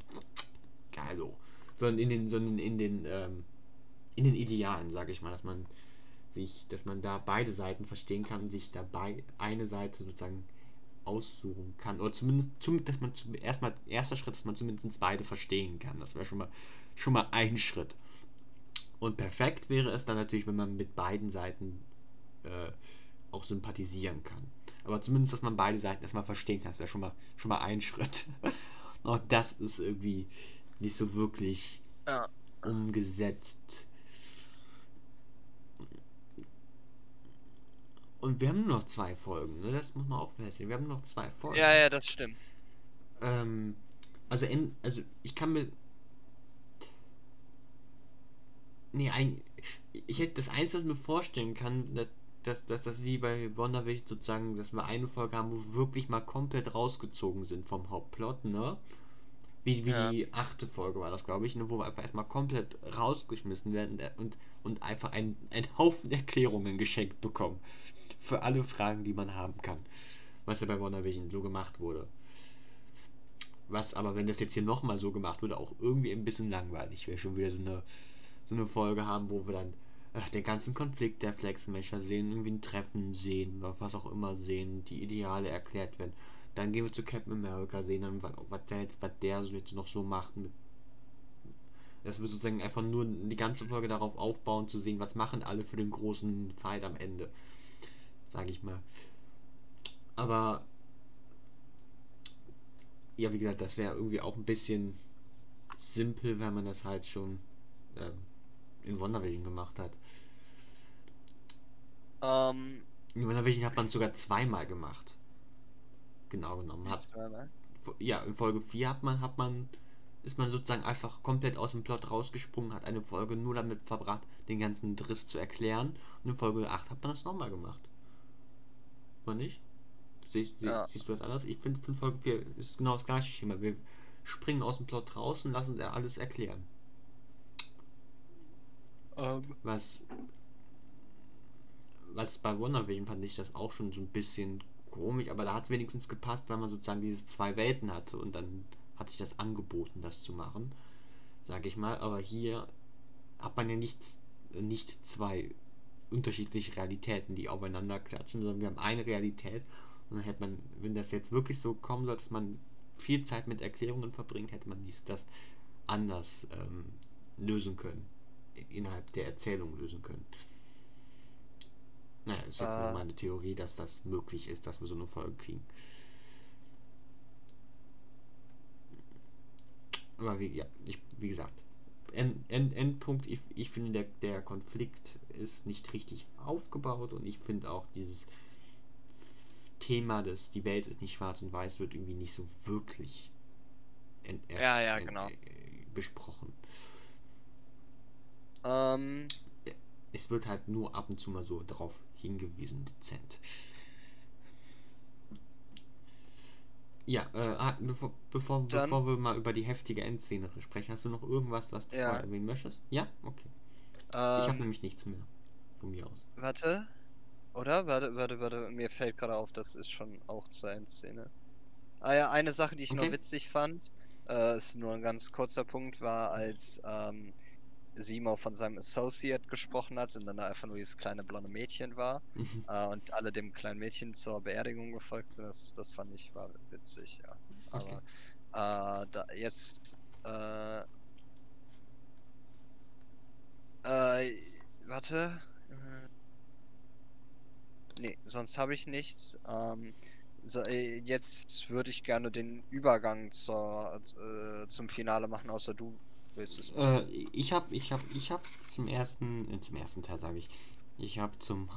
geilo. Sondern in den, sondern in den, ähm, in den Idealen, sage ich mal, dass man sich, dass man da beide Seiten verstehen kann und sich dabei eine Seite sozusagen aussuchen kann. Oder zumindest, zum, dass man zum, erstmal, erster Schritt, dass man zumindest beide verstehen kann. Das wäre schon mal, schon mal ein Schritt. Und perfekt wäre es dann natürlich, wenn man mit beiden Seiten äh, auch sympathisieren kann. Aber zumindest, dass man beide Seiten erstmal verstehen kann, das wäre schon mal, schon mal ein Schritt. Auch das ist irgendwie nicht so wirklich ja. umgesetzt. Und wir haben nur noch zwei Folgen, ne? Das muss man auch feststellen. Wir haben nur noch zwei Folgen. Ja, ja, das stimmt. Ähm, also, in, also ich kann mir. Nee, ein, ich hätte das Einzige, was ich mir vorstellen kann, dass, dass, dass das wie bei WandaVision sozusagen, dass wir eine Folge haben, wo wir wirklich mal komplett rausgezogen sind vom Hauptplot, ne? Wie, wie ja. die achte Folge war das, glaube ich, ne? wo wir einfach erstmal komplett rausgeschmissen werden und, und einfach einen, einen Haufen Erklärungen geschenkt bekommen für alle Fragen, die man haben kann. Was ja bei WandaVision so gemacht wurde. Was aber, wenn das jetzt hier nochmal so gemacht wurde, auch irgendwie ein bisschen langweilig wäre. Schon wieder so eine, so eine Folge haben, wo wir dann ach, den ganzen Konflikt der Flexmesher sehen, irgendwie ein Treffen sehen, was auch immer sehen, die Ideale erklärt werden. Dann gehen wir zu Captain America, sehen dann, was, was, der, was der jetzt noch so macht. Dass wir sozusagen einfach nur die ganze Folge darauf aufbauen, zu sehen, was machen alle für den großen Fight am Ende. Sag ich mal. Aber ja, wie gesagt, das wäre irgendwie auch ein bisschen simpel, wenn man das halt schon ähm, in Wondervision gemacht hat. Ähm, in Wondervision hat man es sogar zweimal gemacht. Genau genommen. Hat, zweimal? ja, in Folge 4 hat man, hat man, ist man sozusagen einfach komplett aus dem Plot rausgesprungen, hat eine Folge nur damit verbracht, den ganzen Driss zu erklären. Und in Folge 8 hat man das nochmal gemacht. Oder nicht? Siehst, ja. siehst du das anders? Ich finde, find Folge 4 ist genau das gleiche Schema. Wir springen aus dem Plot raus und lassen alles erklären. Um. Ähm. Was, was bei Wonder Vision fand ich das auch schon so ein bisschen komisch, aber da hat es wenigstens gepasst, weil man sozusagen diese zwei Welten hatte und dann hat sich das angeboten, das zu machen, sage ich mal. Aber hier hat man ja nicht, nicht zwei unterschiedliche Realitäten, die aufeinander klatschen, sondern wir haben eine Realität und dann hätte man, wenn das jetzt wirklich so kommen soll, dass man viel Zeit mit Erklärungen verbringt, hätte man dies, das anders ähm, lösen können. Innerhalb der Erzählung lösen können. Naja, das ist jetzt äh, meine Theorie, dass das möglich ist, dass wir so eine Folge kriegen. Aber wie, ja, ich, wie gesagt, End, End, Endpunkt, ich, ich finde, der, der Konflikt ist nicht richtig aufgebaut und ich finde auch dieses Thema des, die Welt ist nicht schwarz und weiß, wird irgendwie nicht so wirklich ent, ja, ja, genau. Äh, besprochen. Ähm. Es wird halt nur ab und zu mal so darauf hingewiesen, dezent. Ja, äh, ah, bevor, bevor, bevor wir mal über die heftige Endszene sprechen, hast du noch irgendwas, was du ja. erwähnen möchtest? Ja? Okay. Ähm, ich habe nämlich nichts mehr von mir aus. Warte. Oder? Warte, warte, warte. Mir fällt gerade auf, das ist schon auch zur Endszene. Ah ja, eine Sache, die ich okay. noch witzig fand, äh, ist nur ein ganz kurzer Punkt, war, als ähm, Simo von seinem Associate gesprochen hat und dann einfach nur dieses kleine blonde Mädchen war mhm. äh, und alle dem kleinen Mädchen zur Beerdigung gefolgt sind. Das, das fand ich war witzig, ja. Okay. Aber äh, da jetzt äh, äh, warte. Äh, nee, sonst habe ich nichts. Ähm, so, äh, jetzt würde ich gerne den Übergang zur, äh, zum Finale machen, außer du äh, ich habe ich hab, ich hab zum ersten, äh, zum ersten Teil sage ich, ich habe zum,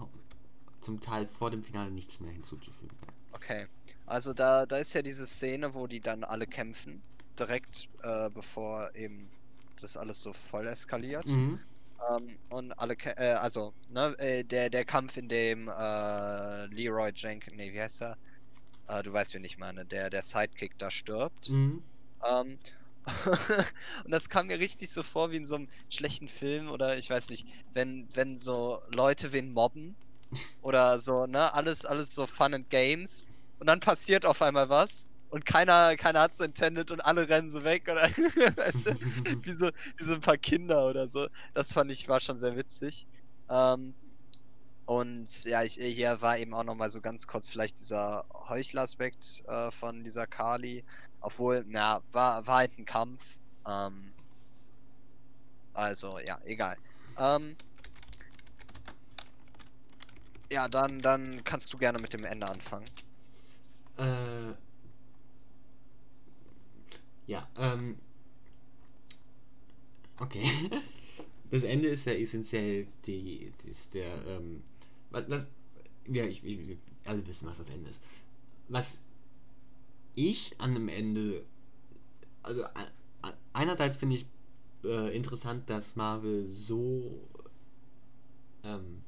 zum Teil vor dem Finale nichts mehr hinzuzufügen. Okay, also da, da ist ja diese Szene, wo die dann alle kämpfen, direkt äh, bevor eben das alles so voll eskaliert. Mhm. Ähm, und alle, äh, also, ne, äh, der, der Kampf, in dem äh, Leroy Jenkins, nee, wie heißt er? Äh, du weißt, wen ich meine, der, der Sidekick da stirbt. Mhm. Ähm, und das kam mir richtig so vor wie in so einem schlechten Film oder ich weiß nicht, wenn, wenn so Leute wen mobben oder so, ne, alles, alles so Fun and Games und dann passiert auf einmal was und keiner, keiner hat's intended und alle rennen so weg oder weißt du, wie, so, wie so ein paar Kinder oder so. Das fand ich war schon sehr witzig. Ähm, und ja, ich, hier war eben auch nochmal so ganz kurz vielleicht dieser Heuchler-Aspekt äh, von dieser Kali. Obwohl, na, war, war halt ein Kampf. Ähm, also, ja, egal. Ähm, ja, dann, dann kannst du gerne mit dem Ende anfangen. Äh, ja, ähm, okay. Das Ende ist ja essentiell die, die ist der, ähm, was, was, ja, ich, ich, alle wissen, was das Ende ist. Was ich an dem Ende, also einerseits finde ich äh, interessant, dass Marvel so ähm,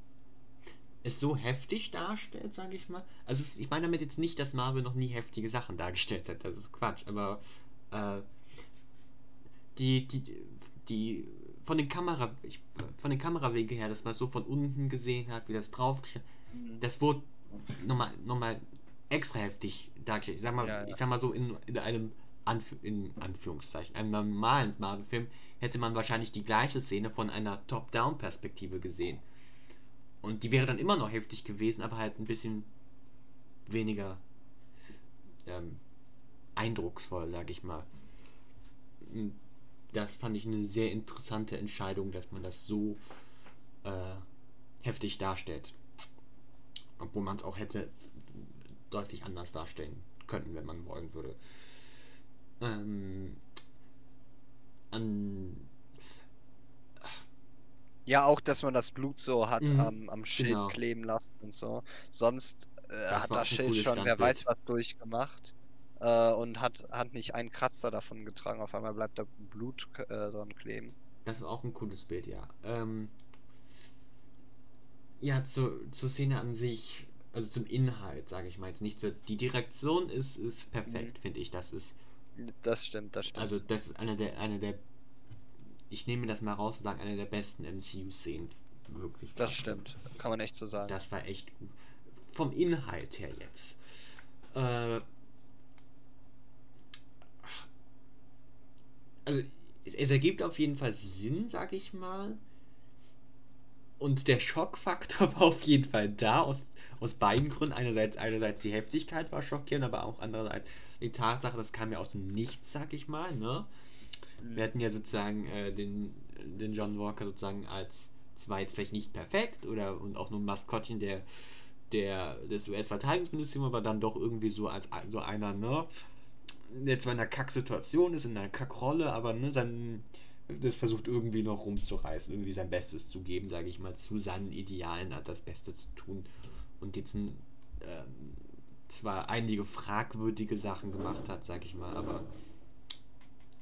es so heftig darstellt, sage ich mal. Also ich meine damit jetzt nicht, dass Marvel noch nie heftige Sachen dargestellt hat, das ist Quatsch, aber äh, die, die, die von den Kamera, ich, von den Kamerawege her, dass man es so von unten gesehen hat, wie das drauf das wurde nochmal noch mal extra heftig dargestellt. Ich sag mal, Ja, ja. ich sag mal so, in, in einem Anf in Anführungszeichen, einem normalen Marvel-Film hätte man wahrscheinlich die gleiche Szene von einer Top-Down-Perspektive gesehen. Und die wäre dann immer noch heftig gewesen, aber halt ein bisschen weniger ähm, eindrucksvoll, sag ich mal. Mm, Das fand ich eine sehr interessante Entscheidung, dass man das so äh, heftig darstellt. Obwohl man es auch hätte deutlich anders darstellen können, wenn man wollen würde. Ähm, an, Ja, auch, dass man das Blut so hat Mhm, am, am Schild genau. kleben lassen und so. Sonst äh, hat das Schild schon, wer Standbild. weiß was durchgemacht. Äh, und hat, hat nicht einen Kratzer davon getragen. Auf einmal bleibt da Blut äh, dran kleben. das ist auch ein cooles Bild, ja. Ähm, ja, zu, zur Szene an sich, also zum Inhalt, sage ich mal jetzt nicht. So, die Direktion ist, ist perfekt, finde ich. Das ist Das stimmt, das stimmt. Also das ist eine der, eine der, ich nehme das mal raus und sage, eine der besten MCU-Szenen. Wirklich. das stimmt. Kann man echt so sagen. Das war echt gut. Vom Inhalt her jetzt. Äh, also es, es ergibt auf jeden Fall Sinn, sag ich mal. Und der Schockfaktor war auf jeden Fall da, aus, aus beiden Gründen. Einerseits, einerseits die Heftigkeit war schockierend, aber auch andererseits die Tatsache, das kam ja aus dem Nichts, sag ich mal, ne? Wir hatten ja sozusagen äh, den, den John Walker sozusagen als zwar jetzt vielleicht nicht perfekt oder und auch nur ein Maskottchen der, der des US-Verteidigungsministeriums, aber dann doch irgendwie so als so einer, ne? Der zwar in einer Kacksituation ist, in einer Kackrolle, aber ne, sein, das versucht irgendwie noch rumzureißen, irgendwie sein Bestes zu geben, sage ich mal, zu seinen Idealen hat das Beste zu tun und jetzt ähm, zwar einige fragwürdige Sachen gemacht hat, sage ich mal, aber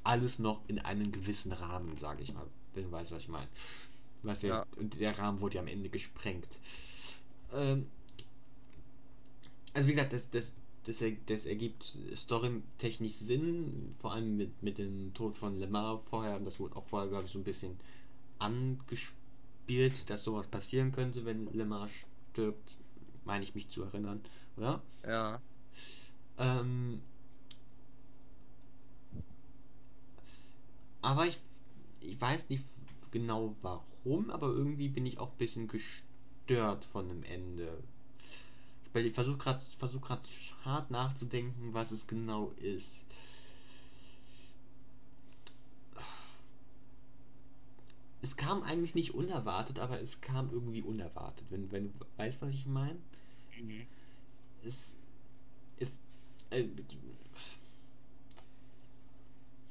alles noch in einem gewissen Rahmen, sage ich mal, wenn du weißt, was ich meine. Was der, Ja. Und der Rahmen wurde ja am Ende gesprengt. Ähm, also wie gesagt, das, das, das, das ergibt storytechnisch Sinn, vor allem mit, mit dem Tod von Lemar vorher, und das wurde auch vorher, glaube ich, so ein bisschen angespielt, dass sowas passieren könnte, wenn Lemar stirbt, meine ich mich zu erinnern, oder? Ja. Ähm, aber ich, ich weiß nicht genau warum, aber irgendwie bin ich auch ein bisschen gestört von dem Ende. Ich versuche gerade versuch grad hart nachzudenken, was es genau ist. Es kam eigentlich nicht unerwartet, aber es kam irgendwie unerwartet, wenn, wenn du weißt, was ich meine Mhm. es ist äh,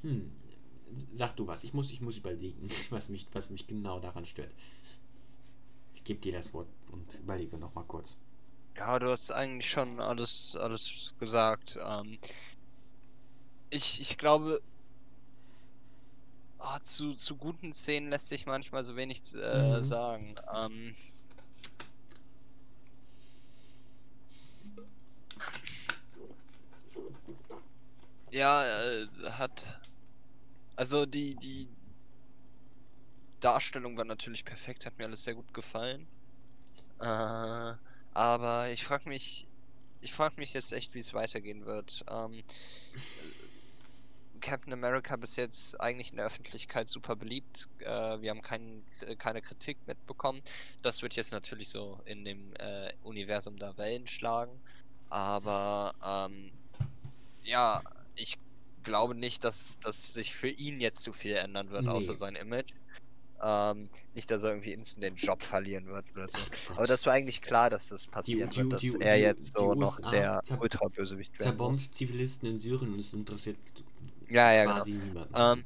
hm, sag du was ich muss ich muss überlegen was mich was mich genau daran stört ich gebe dir das Wort und überlege noch mal kurz Ja, du hast eigentlich schon alles, alles gesagt. Ähm, ich, ich glaube, ah, zu, zu guten Szenen lässt sich manchmal so wenig äh, Mhm. sagen. Ähm, ja, äh, hat. Also die, die Darstellung war natürlich perfekt, hat mir alles sehr gut gefallen. Äh, aber ich frage mich, ich frage mich jetzt echt, wie es weitergehen wird. Ähm, Captain America bis jetzt eigentlich in der Öffentlichkeit super beliebt. Äh, wir haben kein, äh, keine Kritik mitbekommen. Das wird jetzt natürlich so in dem äh, Universum da Wellen schlagen. Aber ähm, ja, ich glaube nicht, dass, dass sich für ihn jetzt zu viel ändern wird, außer Nee. sein Image. Ähm, nicht, dass er irgendwie instant den Job verlieren wird oder so. Aber das war eigentlich klar, dass das passieren die- wird, dass die- er die- jetzt so noch USA der Ultra-Bösewicht werden muss. zerbombt Zivilisten in Syrien und es interessiert Ja, ja, genau. quasi niemanden Ähm,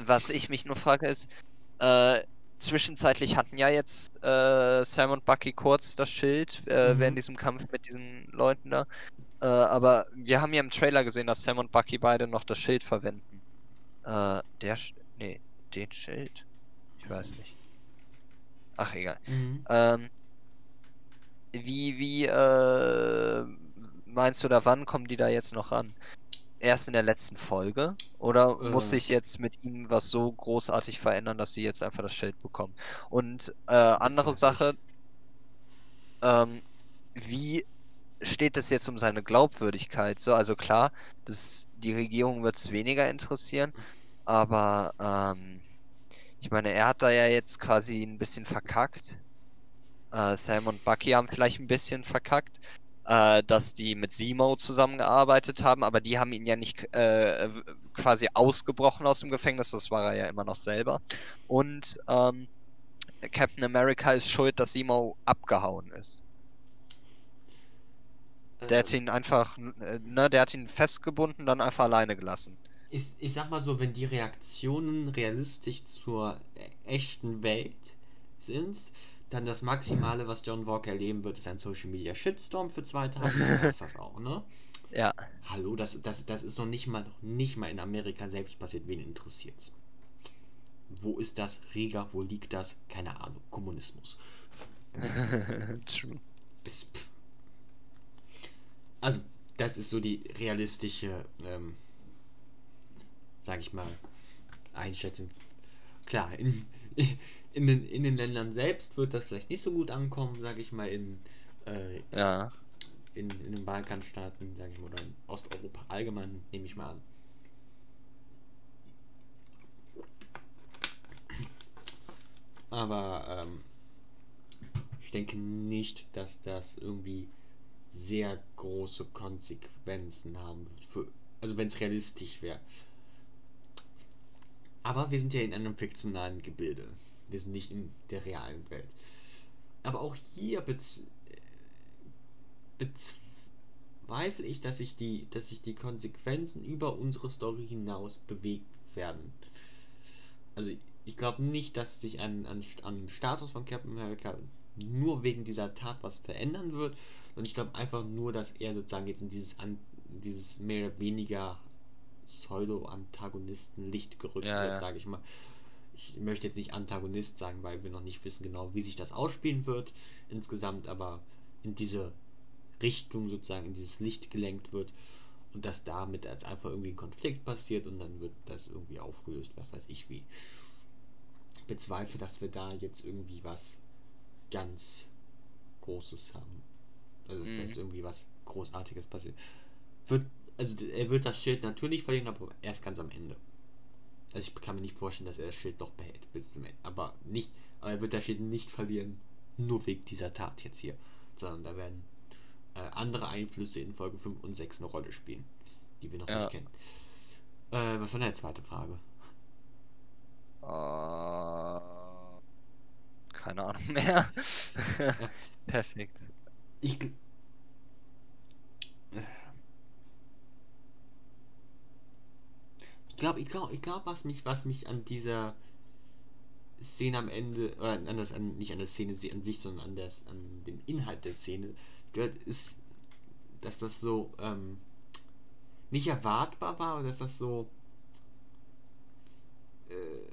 was ich mich nur frage ist, äh, zwischenzeitlich hatten ja jetzt äh, Sam und Bucky kurz das Schild äh, Mhm. während diesem Kampf mit diesen Leuten da. Äh, aber wir haben ja im Trailer gesehen, dass Sam und Bucky beide noch das Schild verwenden. Äh, der, Sch nee, den Schild? Ich weiß nicht. Ach, egal. Mhm. Ähm, wie, wie, äh, meinst du da, wann kommen die da jetzt noch ran? Erst in der letzten Folge? Oder muss Äh. sich jetzt mit ihm was so großartig verändern, dass sie jetzt einfach das Schild bekommen? Und, äh, andere Sache, ähm, wie steht es jetzt um seine Glaubwürdigkeit? So, also klar, das, die Regierung wird es weniger interessieren, aber ähm, ich meine, er hat da ja jetzt quasi ein bisschen verkackt. Äh, Sam und Bucky haben vielleicht ein bisschen verkackt, äh, dass die mit Zemo zusammengearbeitet haben, aber die haben ihn ja nicht äh, quasi ausgebrochen aus dem Gefängnis, das war er ja immer noch selber. Und ähm, Captain America ist schuld, dass Zemo abgehauen ist. Der hat ihn einfach, äh, ne, der hat ihn festgebunden, dann einfach alleine gelassen. ich, ich sag mal so, wenn die Reaktionen realistisch zur äh, echten Welt sind, dann das Maximale, was John Walker erleben wird, ist ein Social Media Shitstorm für zwei Tage. Dann war's das auch, ne? Ja, Hallo, das, das, das ist noch nicht mal noch nicht mal in Amerika selbst passiert, wen interessiert's? Wo ist das? Riga, wo liegt das? Keine Ahnung. Kommunismus. true. Ist, pff. Also, das ist so die realistische, ähm, sag ich mal, Einschätzung. Klar, in, in, den, in den Ländern selbst wird das vielleicht nicht so gut ankommen, sag ich mal, in, äh, Ja, in, in den Balkanstaaten, sag ich mal, oder in Osteuropa allgemein, nehme ich mal an. Aber ähm, ich denke nicht, dass das irgendwie sehr große Konsequenzen haben. Für, also wenn es realistisch wäre. Aber wir sind ja in einem fiktionalen Gebilde. Wir sind nicht in der realen Welt. Aber auch hier bez bezweifle ich, dass sich die, dass sich die Konsequenzen über unsere Story hinaus bewegt werden. Also ich glaube nicht, dass sich an, an, an dem Status von Captain America nur wegen dieser Tat was verändern wird. Und ich glaube einfach nur, dass er sozusagen jetzt in dieses, an, dieses mehr oder weniger Pseudo-Antagonisten-Licht gerückt Ja, wird, ja. sage ich mal. Ich möchte jetzt nicht Antagonist sagen, weil wir noch nicht wissen genau, wie sich das ausspielen wird insgesamt, aber in diese Richtung sozusagen, in dieses Licht gelenkt wird und dass damit als einfach irgendwie ein Konflikt passiert und dann wird das irgendwie aufgelöst, was weiß ich wie. Ich bezweifle, dass wir da jetzt irgendwie was ganz Großes haben. Also Mhm. jetzt irgendwie was Großartiges passiert. Wird, also er wird das Schild natürlich verlieren, aber erst ganz am Ende. Also ich kann mir nicht vorstellen, dass er das Schild doch behält bis zum Ende. Aber nicht, aber er wird das Schild nicht verlieren, nur wegen dieser Tat jetzt hier. Sondern da werden äh, andere Einflüsse in Folge 5 und 6 eine Rolle spielen, die wir noch Ja. nicht kennen. Äh, was war deine zweite Frage? Äh, keine Ahnung mehr. Perfekt. Ich. Ich glaube, ich glaube, ich glaube, was mich, was mich an dieser Szene am Ende, oder an an, nicht an der Szene an sich, sondern an, das, an den Inhalt der Szene stört, ist, dass das so ähm, nicht erwartbar war, oder dass das so äh,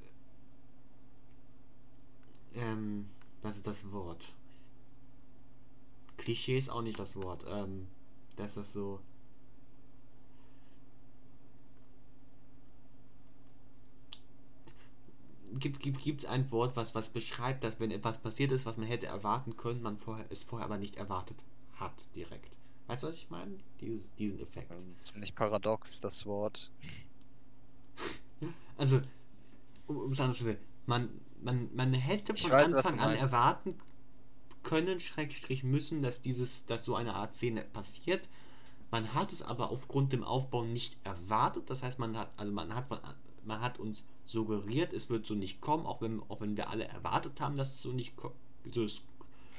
ähm, was ist das Wort? Klischee ist auch nicht das Wort. Ähm, dass das so. Gibt, gibt, gibt's ein Wort, was, was beschreibt, dass wenn etwas passiert ist, was man hätte erwarten können, man vorher, es vorher aber nicht erwartet hat direkt. Weißt du, was ich meine? Dieses, diesen Effekt. Ähm, Ziemlich paradox, das Wort. Also, um es anders zu sagen, man, man, man hätte Ich von weiß, Anfang an erwarten können, Schrägstrich müssen, dass dieses, dass so eine Art Szene passiert. Man hat es aber aufgrund dem Aufbau nicht erwartet. Das heißt, man hat, also man hat, man hat uns suggeriert, es wird so nicht kommen, auch wenn, auch wenn wir alle erwartet haben, dass es so nicht so,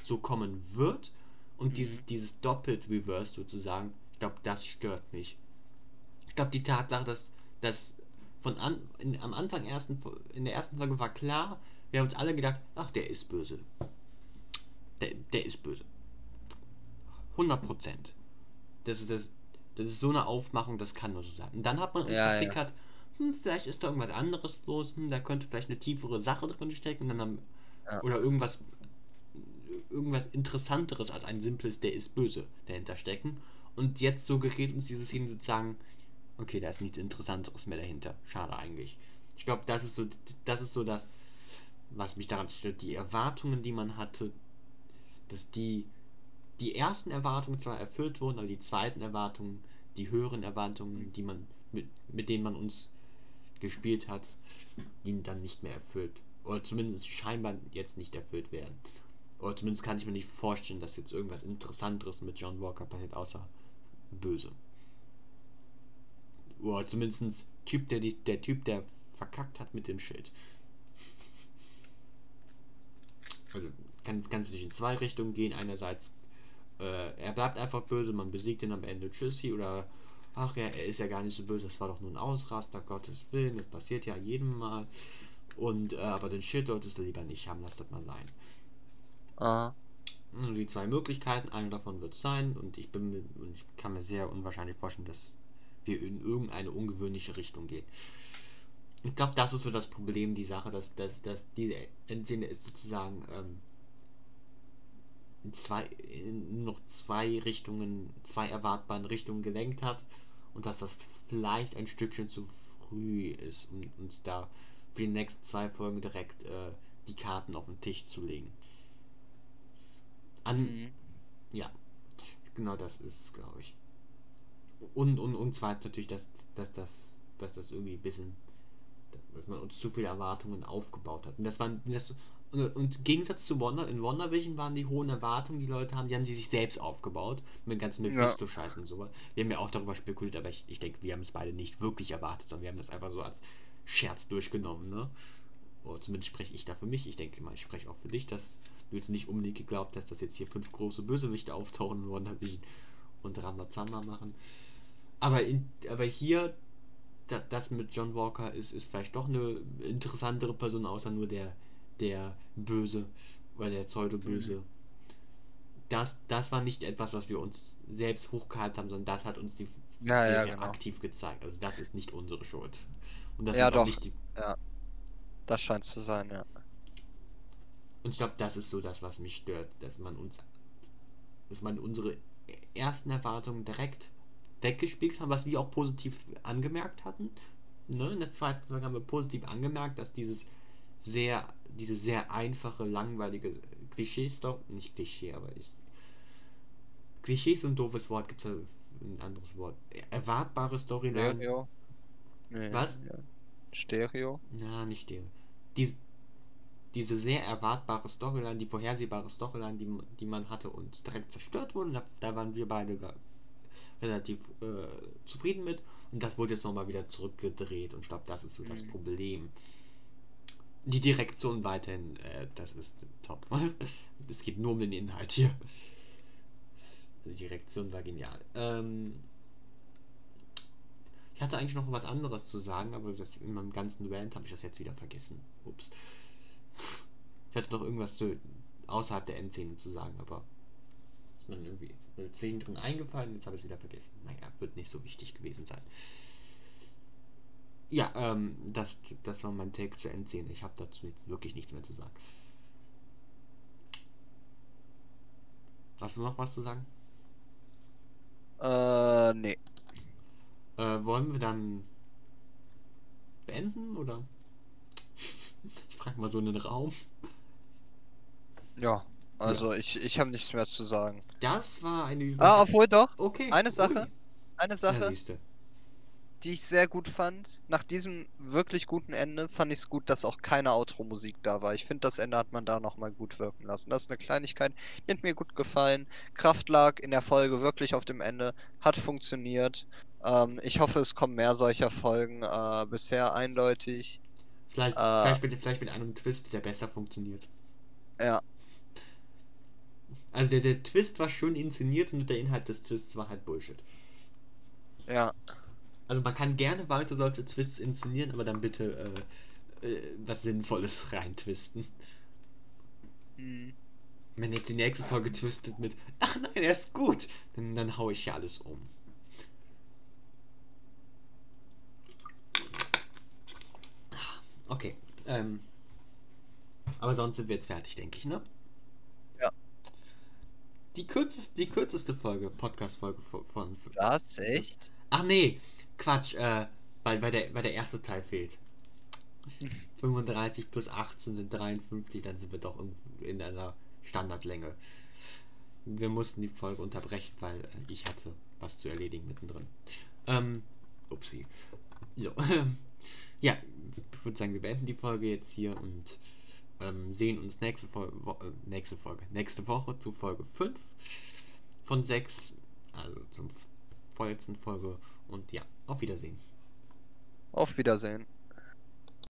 so kommen wird. Und Mhm. dieses, dieses doppelt Reverse sozusagen, ich glaube, das stört mich. Ich glaube, die Tatsache, dass, dass von an, in, am Anfang ersten, in der ersten Folge war klar, wir haben uns alle gedacht, ach, der ist böse. Der, der ist böse. 100 Prozent. Das ist, das, das ist so eine Aufmachung, das kann nur so sein. Und dann hat man uns Ja, ja. verklickert, hm, vielleicht ist da irgendwas anderes los, hm, da könnte vielleicht eine tiefere Sache drin stecken, und dann haben, Ja. oder irgendwas, irgendwas Interessanteres als ein simples, der ist böse dahinter stecken. Und jetzt so gerät uns diese Szene sozusagen, okay, da ist nichts Interessanteres mehr dahinter. Schade eigentlich. Ich glaube, das ist so, das ist so das, was mich daran stört. Die Erwartungen, die man hatte, dass die die ersten Erwartungen zwar erfüllt wurden, aber die zweiten Erwartungen, die höheren Erwartungen, die man mit, mit denen man uns gespielt hat, ihn dann nicht mehr erfüllt. Oder zumindest scheinbar jetzt nicht erfüllt werden. Oder zumindest kann ich mir nicht vorstellen, dass jetzt irgendwas Interessanteres mit John Walker passiert, außer böse. Oder zumindest typ, der, der Typ, der verkackt hat mit dem Schild. Also kann es natürlich in zwei Richtungen gehen. Einerseits, äh, er bleibt einfach böse, man besiegt ihn am Ende, tschüssi, oder ach ja, er ist ja gar nicht so böse, das war doch nur ein Ausraster, Gottes Willen, das passiert ja jedem Mal. Und äh, aber den Shit solltest du lieber nicht haben, lass das mal sein. Ah. Die zwei Möglichkeiten, eine davon wird sein, und ich bin und ich kann mir sehr unwahrscheinlich vorstellen, dass wir in irgendeine ungewöhnliche Richtung gehen. Ich glaube, das ist so das Problem, die Sache, dass, dass, dass diese Endszene ist sozusagen ähm, zwei, in noch zwei Richtungen, zwei erwartbaren Richtungen gelenkt hat und dass das vielleicht ein Stückchen zu früh ist, um uns da für die nächsten zwei Folgen direkt äh, die Karten auf den Tisch zu legen. An, mhm. ja, genau das ist, glaube ich. Und, und, und zwar natürlich, dass, dass, dass, dass das irgendwie ein bisschen, dass man uns zu viele Erwartungen aufgebaut hat. Und das waren, das, und, und im Gegensatz zu Wonder, in WandaVision waren die hohen Erwartungen, die Leute haben, die haben sie sich selbst aufgebaut. Mit ganzen Mephisto-Scheißen und so. Wir haben ja auch darüber spekuliert, aber ich, ich denke, wir haben es beide nicht wirklich erwartet, sondern wir haben das einfach so als Scherz durchgenommen, ne? Oder zumindest spreche ich da für mich. Ich denke mal, ich spreche auch für dich, dass du jetzt nicht unbedingt geglaubt hast, dass jetzt hier fünf große Bösewichte auftauchen in WandaVision und Ramazamba machen. Aber, in, aber hier, das, das mit John Walker ist, ist vielleicht doch eine interessantere Person, außer nur der der Böse oder der Pseudo-Böse. Mhm. Das, das war nicht etwas, was wir uns selbst hochgehalten haben, sondern das hat uns die ja, ja, genau. aktiv gezeigt. Also das ist nicht unsere Schuld. Und das ja, doch. Die... Ja. Das scheint zu sein, ja. Und ich glaube, das ist so das, was mich stört, dass man uns, dass man unsere ersten Erwartungen direkt weggespielt hat, was wir auch positiv angemerkt hatten. Ne? In der zweiten Folge haben wir positiv angemerkt, dass dieses sehr, diese sehr einfache, langweilige Klischee-Story, nicht Klischee, aber ist. Klischee ist ein doofes Wort, gibt es ein anderes Wort. Erwartbare Storyline. Stereo. Nee, Was? Ja. Stereo? Ja, nicht Stereo. Diese, diese sehr erwartbare Storyline, die vorhersehbare Storyline, die, die man hatte und direkt zerstört wurde, da, da waren wir beide relativ äh, zufrieden mit. Und das wurde jetzt nochmal wieder zurückgedreht. Und ich glaube, das ist so das mhm. Problem. Die Direktion weiterhin, äh, das ist top. Es geht nur um den Inhalt hier. Also die Direktion war genial. Ähm, ich hatte eigentlich noch was anderes zu sagen, aber das in meinem ganzen Rant habe ich das jetzt wieder vergessen. Ups. Ich hatte noch irgendwas zu, außerhalb der Endszene zu sagen, aber ist mir irgendwie zwischendrin eingefallen, jetzt habe ich es wieder vergessen. Naja, wird nicht so wichtig gewesen sein. Ja, ähm, das, das war mein Take zur Endszene. Ich habe dazu jetzt wirklich nichts mehr zu sagen. Hast du noch was zu sagen? Äh, nee. Äh, wollen wir dann beenden oder? ich frage mal so in den Raum. Ja, also ja. ich, ich habe nichts mehr zu sagen. Das war eine Übung. Ah, obwohl doch. Okay. Eine Sache. Ui. Eine Sache. Ja, die ich sehr gut fand. Nach diesem wirklich guten Ende fand ich es gut, dass auch keine Outro-Musik da war. Ich finde, das Ende hat man da nochmal gut wirken lassen. Das ist eine Kleinigkeit, die hat mir gut gefallen. Kraft lag in der Folge wirklich auf dem Ende, hat funktioniert. Ähm, ich hoffe, es kommen mehr solcher Folgen. Äh, bisher eindeutig. Vielleicht, äh, vielleicht, mit, vielleicht mit einem Twist, der besser funktioniert. Ja. Also der, der Twist war schön inszeniert und der Inhalt des Twists war halt Bullshit. Ja. Also man kann gerne weiter solche Twists inszenieren, aber dann bitte äh, äh, was Sinnvolles reintwisten. Mhm. Wenn jetzt die nächste Folge twistet mit, ach nein, er ist gut, dann, dann hau ich ja alles um. Okay. Ähm, aber sonst sind wir jetzt fertig, denke ich, ne? Ja. Die kürzeste, die kürzeste Folge, Podcast-Folge von, von. Was? Echt? Ach nee, Quatsch, äh, weil, weil, der, weil der erste Teil fehlt. 35 plus 18 sind 53, dann sind wir doch in, in einer Standardlänge. wir mussten die Folge unterbrechen, weil äh, ich hatte was zu erledigen mittendrin. Ähm, upsie. So, ähm, ja, ich würde sagen, wir beenden die Folge jetzt hier und ähm, sehen uns nächste, Fol Wo äh, nächste Folge, nächste Woche zu Folge 5 von 6, also zum vorletzten Folge. Und ja, auf Wiedersehen. Auf Wiedersehen.